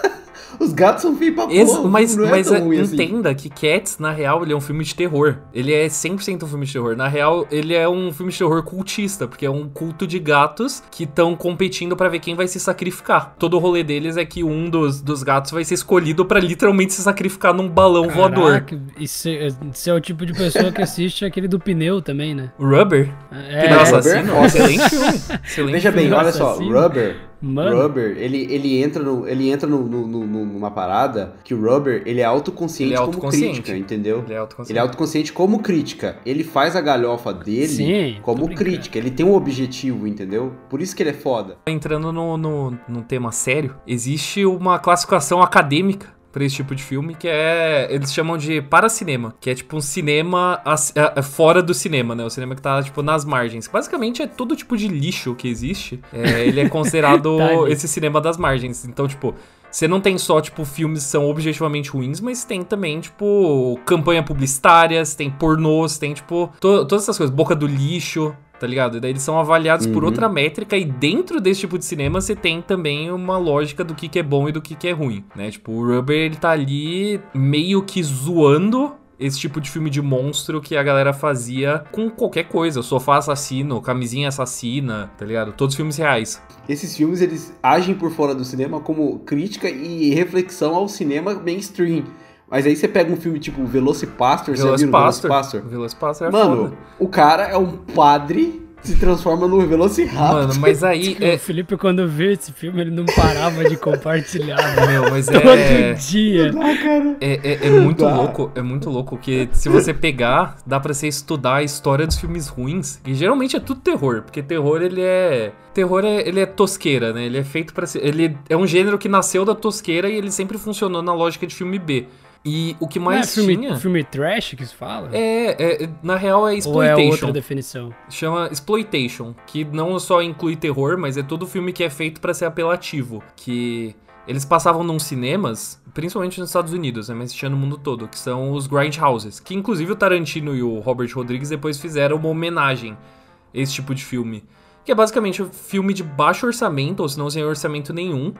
Os gatos são feios pra Ex- porra, mas não é mas tão é, ruim assim. entenda que Cats, na real, ele é um filme de terror. Ele é 100% um filme de terror. Na real, ele é um filme de terror cultista, porque é um culto de gatos que estão competindo pra ver quem vai se sacrificar. Todo o rolê deles é que um dos, dos gatos vai ser escolhido pra literalmente se sacrificar num balão voador. Caraca, isso, é- isso é o tipo de pessoa que assiste aquele do pneu também, né? Rubber? É, Pneu Rubber assassino? é foda. Excelente filme. Excelente Veja bem, filme. olha só. Rubber, Mano. Rubber, ele, ele entra, no, ele entra no, no- no- no- numa parada que o Rubber, ele é autoconsciente, Ele é como autoconsciente. crítica, entendeu? Ele é autoconsciente. Ele é autoconsciente como crítica. Ele faz a galhofa dele Sim, como crítica. Ele tem um objetivo, entendeu? Por isso que ele é foda. Entrando no, no, num tema sério, existe uma classificação acadêmica pra esse tipo de filme que é. Eles chamam de paracinema, que é tipo um cinema as- é, é fora do cinema, né? O cinema que tá, tipo, nas margens. Basicamente é todo tipo de lixo que existe. É, ele é considerado Tá esse cinema das margens. Então, tipo. Você não tem só, tipo, filmes que são objetivamente ruins, mas tem também, tipo, campanha publicitária, tem pornôs, tem, tipo, to- todas essas coisas, boca do lixo, tá ligado? E daí eles são avaliados por Uhum. outra métrica e dentro desse tipo de cinema você tem também uma lógica do que, que é bom e do que, que é ruim, né? Tipo, o Rubber, ele tá ali meio que zoando esse tipo de filme de monstro que a galera fazia com qualquer coisa. Sofá assassino, camisinha assassina, tá ligado? Todos filmes reais. Esses filmes, eles agem por fora do cinema como crítica e reflexão ao cinema mainstream. Mas aí você pega um filme tipo Velocipastor, você já viu Velocipastor. Velocipastor? Velocipastor é Mano, foda. o cara é um padre, se transforma no Velociraptor. Mano, mas aí O é... Felipe, quando viu esse filme, ele não parava de compartilhar. Meu, mas Todo é... dia. Ah, cara. É, é, é muito Dá. louco, é muito louco, que se você pegar, dá pra você estudar a história dos filmes ruins, e geralmente é tudo terror, porque terror ele é... Terror é, ele é tosqueira, né? Ele é feito pra ser... Ele é um gênero que nasceu da tosqueira e ele sempre funcionou na lógica de filme B. E o que Não é mais filme, tinha... filme trash que se fala? É, é, na real é Ou é exploitation. outra definição? Chama exploitation, que não só inclui terror, mas é todo filme que é feito pra ser apelativo, que eles passavam num cinemas, principalmente nos Estados Unidos, né, mas tinha no mundo todo, que são os grindhouses, que inclusive o Tarantino e o Robert Rodrigues depois fizeram uma homenagem a esse tipo de filme, que é basicamente um filme de baixo orçamento, ou se não sem orçamento nenhum,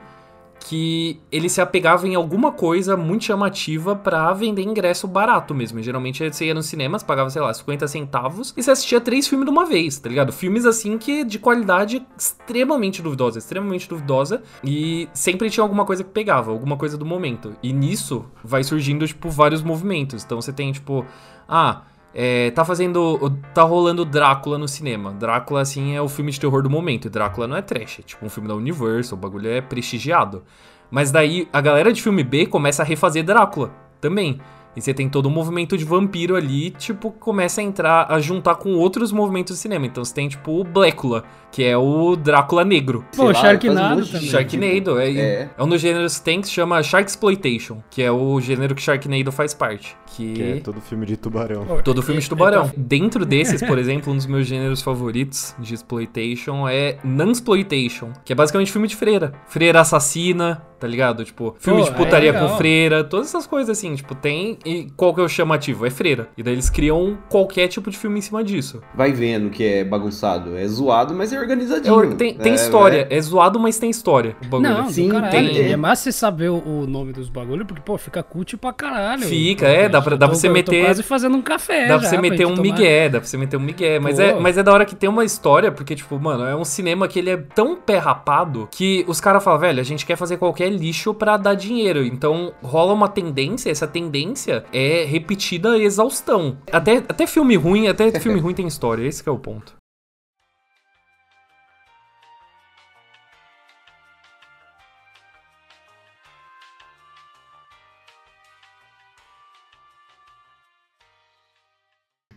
que ele se apegava em alguma coisa muito chamativa pra vender ingresso barato mesmo. Geralmente você ia nos cinemas, pagava, sei lá, 50 centavos e você assistia três filmes de uma vez, tá ligado? Filmes assim que de qualidade extremamente duvidosa, extremamente duvidosa e sempre tinha alguma coisa que pegava, alguma coisa do momento. E nisso vai surgindo, tipo, vários movimentos. Então você tem, tipo, ah. É, tá fazendo. Tá rolando Drácula no cinema. Drácula, assim, é o filme de terror do momento. E Drácula não é trash, é tipo um filme da Universal, o bagulho é prestigiado. Mas daí a galera de filme B começa a refazer Drácula também. E você tem todo um movimento de vampiro ali, tipo, começa a entrar, a juntar com outros movimentos de cinema. Então você tem, tipo, o Blécula, que é o Drácula negro. Sei Pô, lá, Sharknado também. Sharknado, é, É. é um dos gêneros que tem que se chama Sharksploitation, que é o gênero que Sharknado faz parte. Que, Que é todo filme de tubarão. Todo filme de É, tubarão. então- Dentro desses, por exemplo, um dos meus gêneros favoritos de exploitation é Nunsploitation, que é basicamente filme de freira. Freira assassina, tá ligado? Tipo, filme Pô, de putaria é com freira, todas essas coisas assim, tipo, tem. E qual que é o chamativo? É freira. E daí eles criam qualquer tipo de filme em cima disso. Vai vendo que é bagunçado. É zoado, mas é É organizadinho. or- tem, tem É, história. É. zoado, mas tem história. O bagulho. Não, Sim, caralho. tem- É massa você saber o, nome dos bagulhos, porque, pô, fica cult pra caralho. Fica, é, dá pra- dá tô- pra você eu meter- Tô quase fazendo um café. Dá pra já você meter um tomar. migué, dá pra você meter um migué. Mas Pô. é, mas é da hora que tem uma história, porque, tipo, mano, é um cinema que ele é tão pé rapado que os caras falam, velho, a gente quer fazer qualquer lixo pra dar dinheiro. Então rola uma tendência, essa tendência é repetida exaustão. Até, até filme ruim, até filme ruim tem história, esse que é o ponto.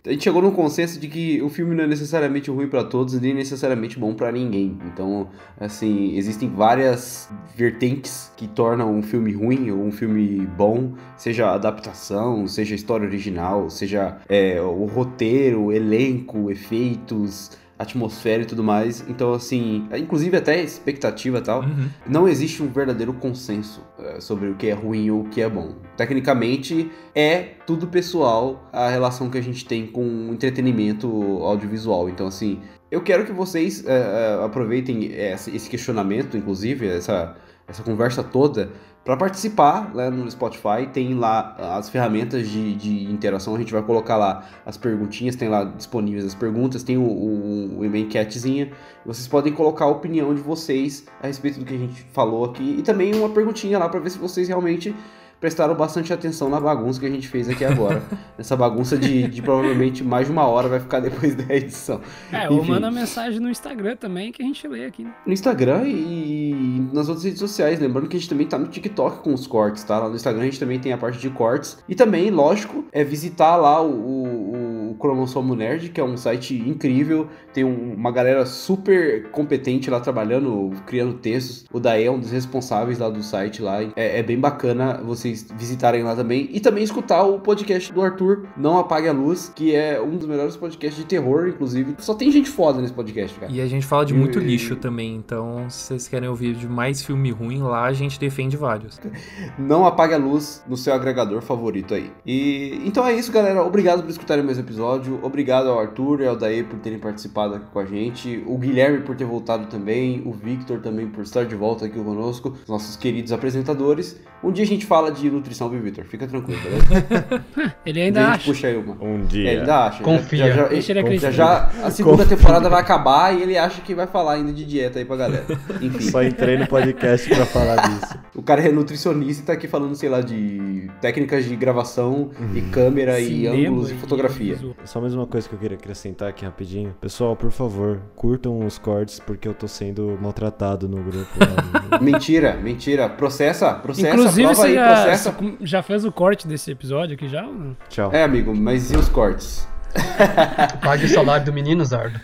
A gente chegou num consenso de que o filme não é necessariamente ruim pra todos, nem necessariamente bom pra ninguém. Então, assim, existem várias vertentes que tornam um filme ruim ou um filme bom, seja adaptação, seja história original, seja é, o roteiro, elenco, efeitos, atmosfera e tudo mais. Então, assim, inclusive até expectativa e tal. Uhum. Não existe um verdadeiro consenso eh, sobre o que é ruim ou o que é bom. Tecnicamente, é tudo pessoal a relação que a gente tem com o entretenimento audiovisual. Então, assim, eu quero que vocês é, aproveitem esse questionamento, inclusive, essa, essa conversa toda, para participar né, no Spotify. Tem lá as ferramentas de, de interação, a gente vai colocar lá as perguntinhas, tem lá disponíveis as perguntas, tem o, o, o e-mail enquetezinha. Vocês podem colocar a opinião de vocês a respeito do que a gente falou aqui e também uma perguntinha lá para ver se vocês realmente prestaram bastante atenção na bagunça que a gente fez aqui agora. Essa bagunça de, de, provavelmente mais de uma hora vai ficar depois da edição. É, ou manda mensagem no Instagram também que a gente lê aqui. Né? No Instagram e nas outras redes sociais. Lembrando que a gente também tá no TikTok com os cortes, tá? Lá no Instagram a gente também tem a parte de cortes. E também, lógico, é visitar lá o, o, o Cromossomo Nerd, que é um site incrível. Tem um, uma galera super competente lá trabalhando, criando textos. O Dae é um dos responsáveis lá do site lá. É, é bem bacana vocês vocês visitarem lá também. E também escutar o podcast do Arthur, Não Apague a Luz, que é um dos melhores podcasts de terror, inclusive. Só tem gente foda nesse podcast, cara. E a gente fala de muito e... lixo também, então se vocês querem ouvir de mais filme ruim, lá a gente defende vários. Não apague a luz no seu agregador favorito aí. E então é isso, galera. Obrigado por escutarem mais episódio. Obrigado ao Arthur e ao Daí por terem participado aqui com a gente. O Guilherme por ter voltado também. O Victor também por estar de volta aqui conosco. Nossos queridos apresentadores. Um dia a gente fala de nutrição, viu, Vitor? Fica tranquilo, beleza? ele ainda acha. puxa aí uma. Um dia. É, ele ainda acha. Confia. Já, já, Deixa ele já, já, a segunda Confia. temporada vai acabar e ele acha que vai falar ainda de dieta aí pra galera. Enfim. Só entrei no podcast pra falar disso. O cara é nutricionista e tá aqui falando, sei lá, de técnicas de gravação e uhum. câmera Cinema e ângulos e fotografia. Só mais uma coisa que eu queria acrescentar aqui rapidinho. Pessoal, por favor, curtam os cortes porque eu tô sendo maltratado no grupo. mentira, mentira. Processa, processa, Inclusive, prova aí, já, processa. Já fez o corte desse episódio aqui já? Tchau. É, amigo, mas e os cortes? Pague o salário do menino, Zardo.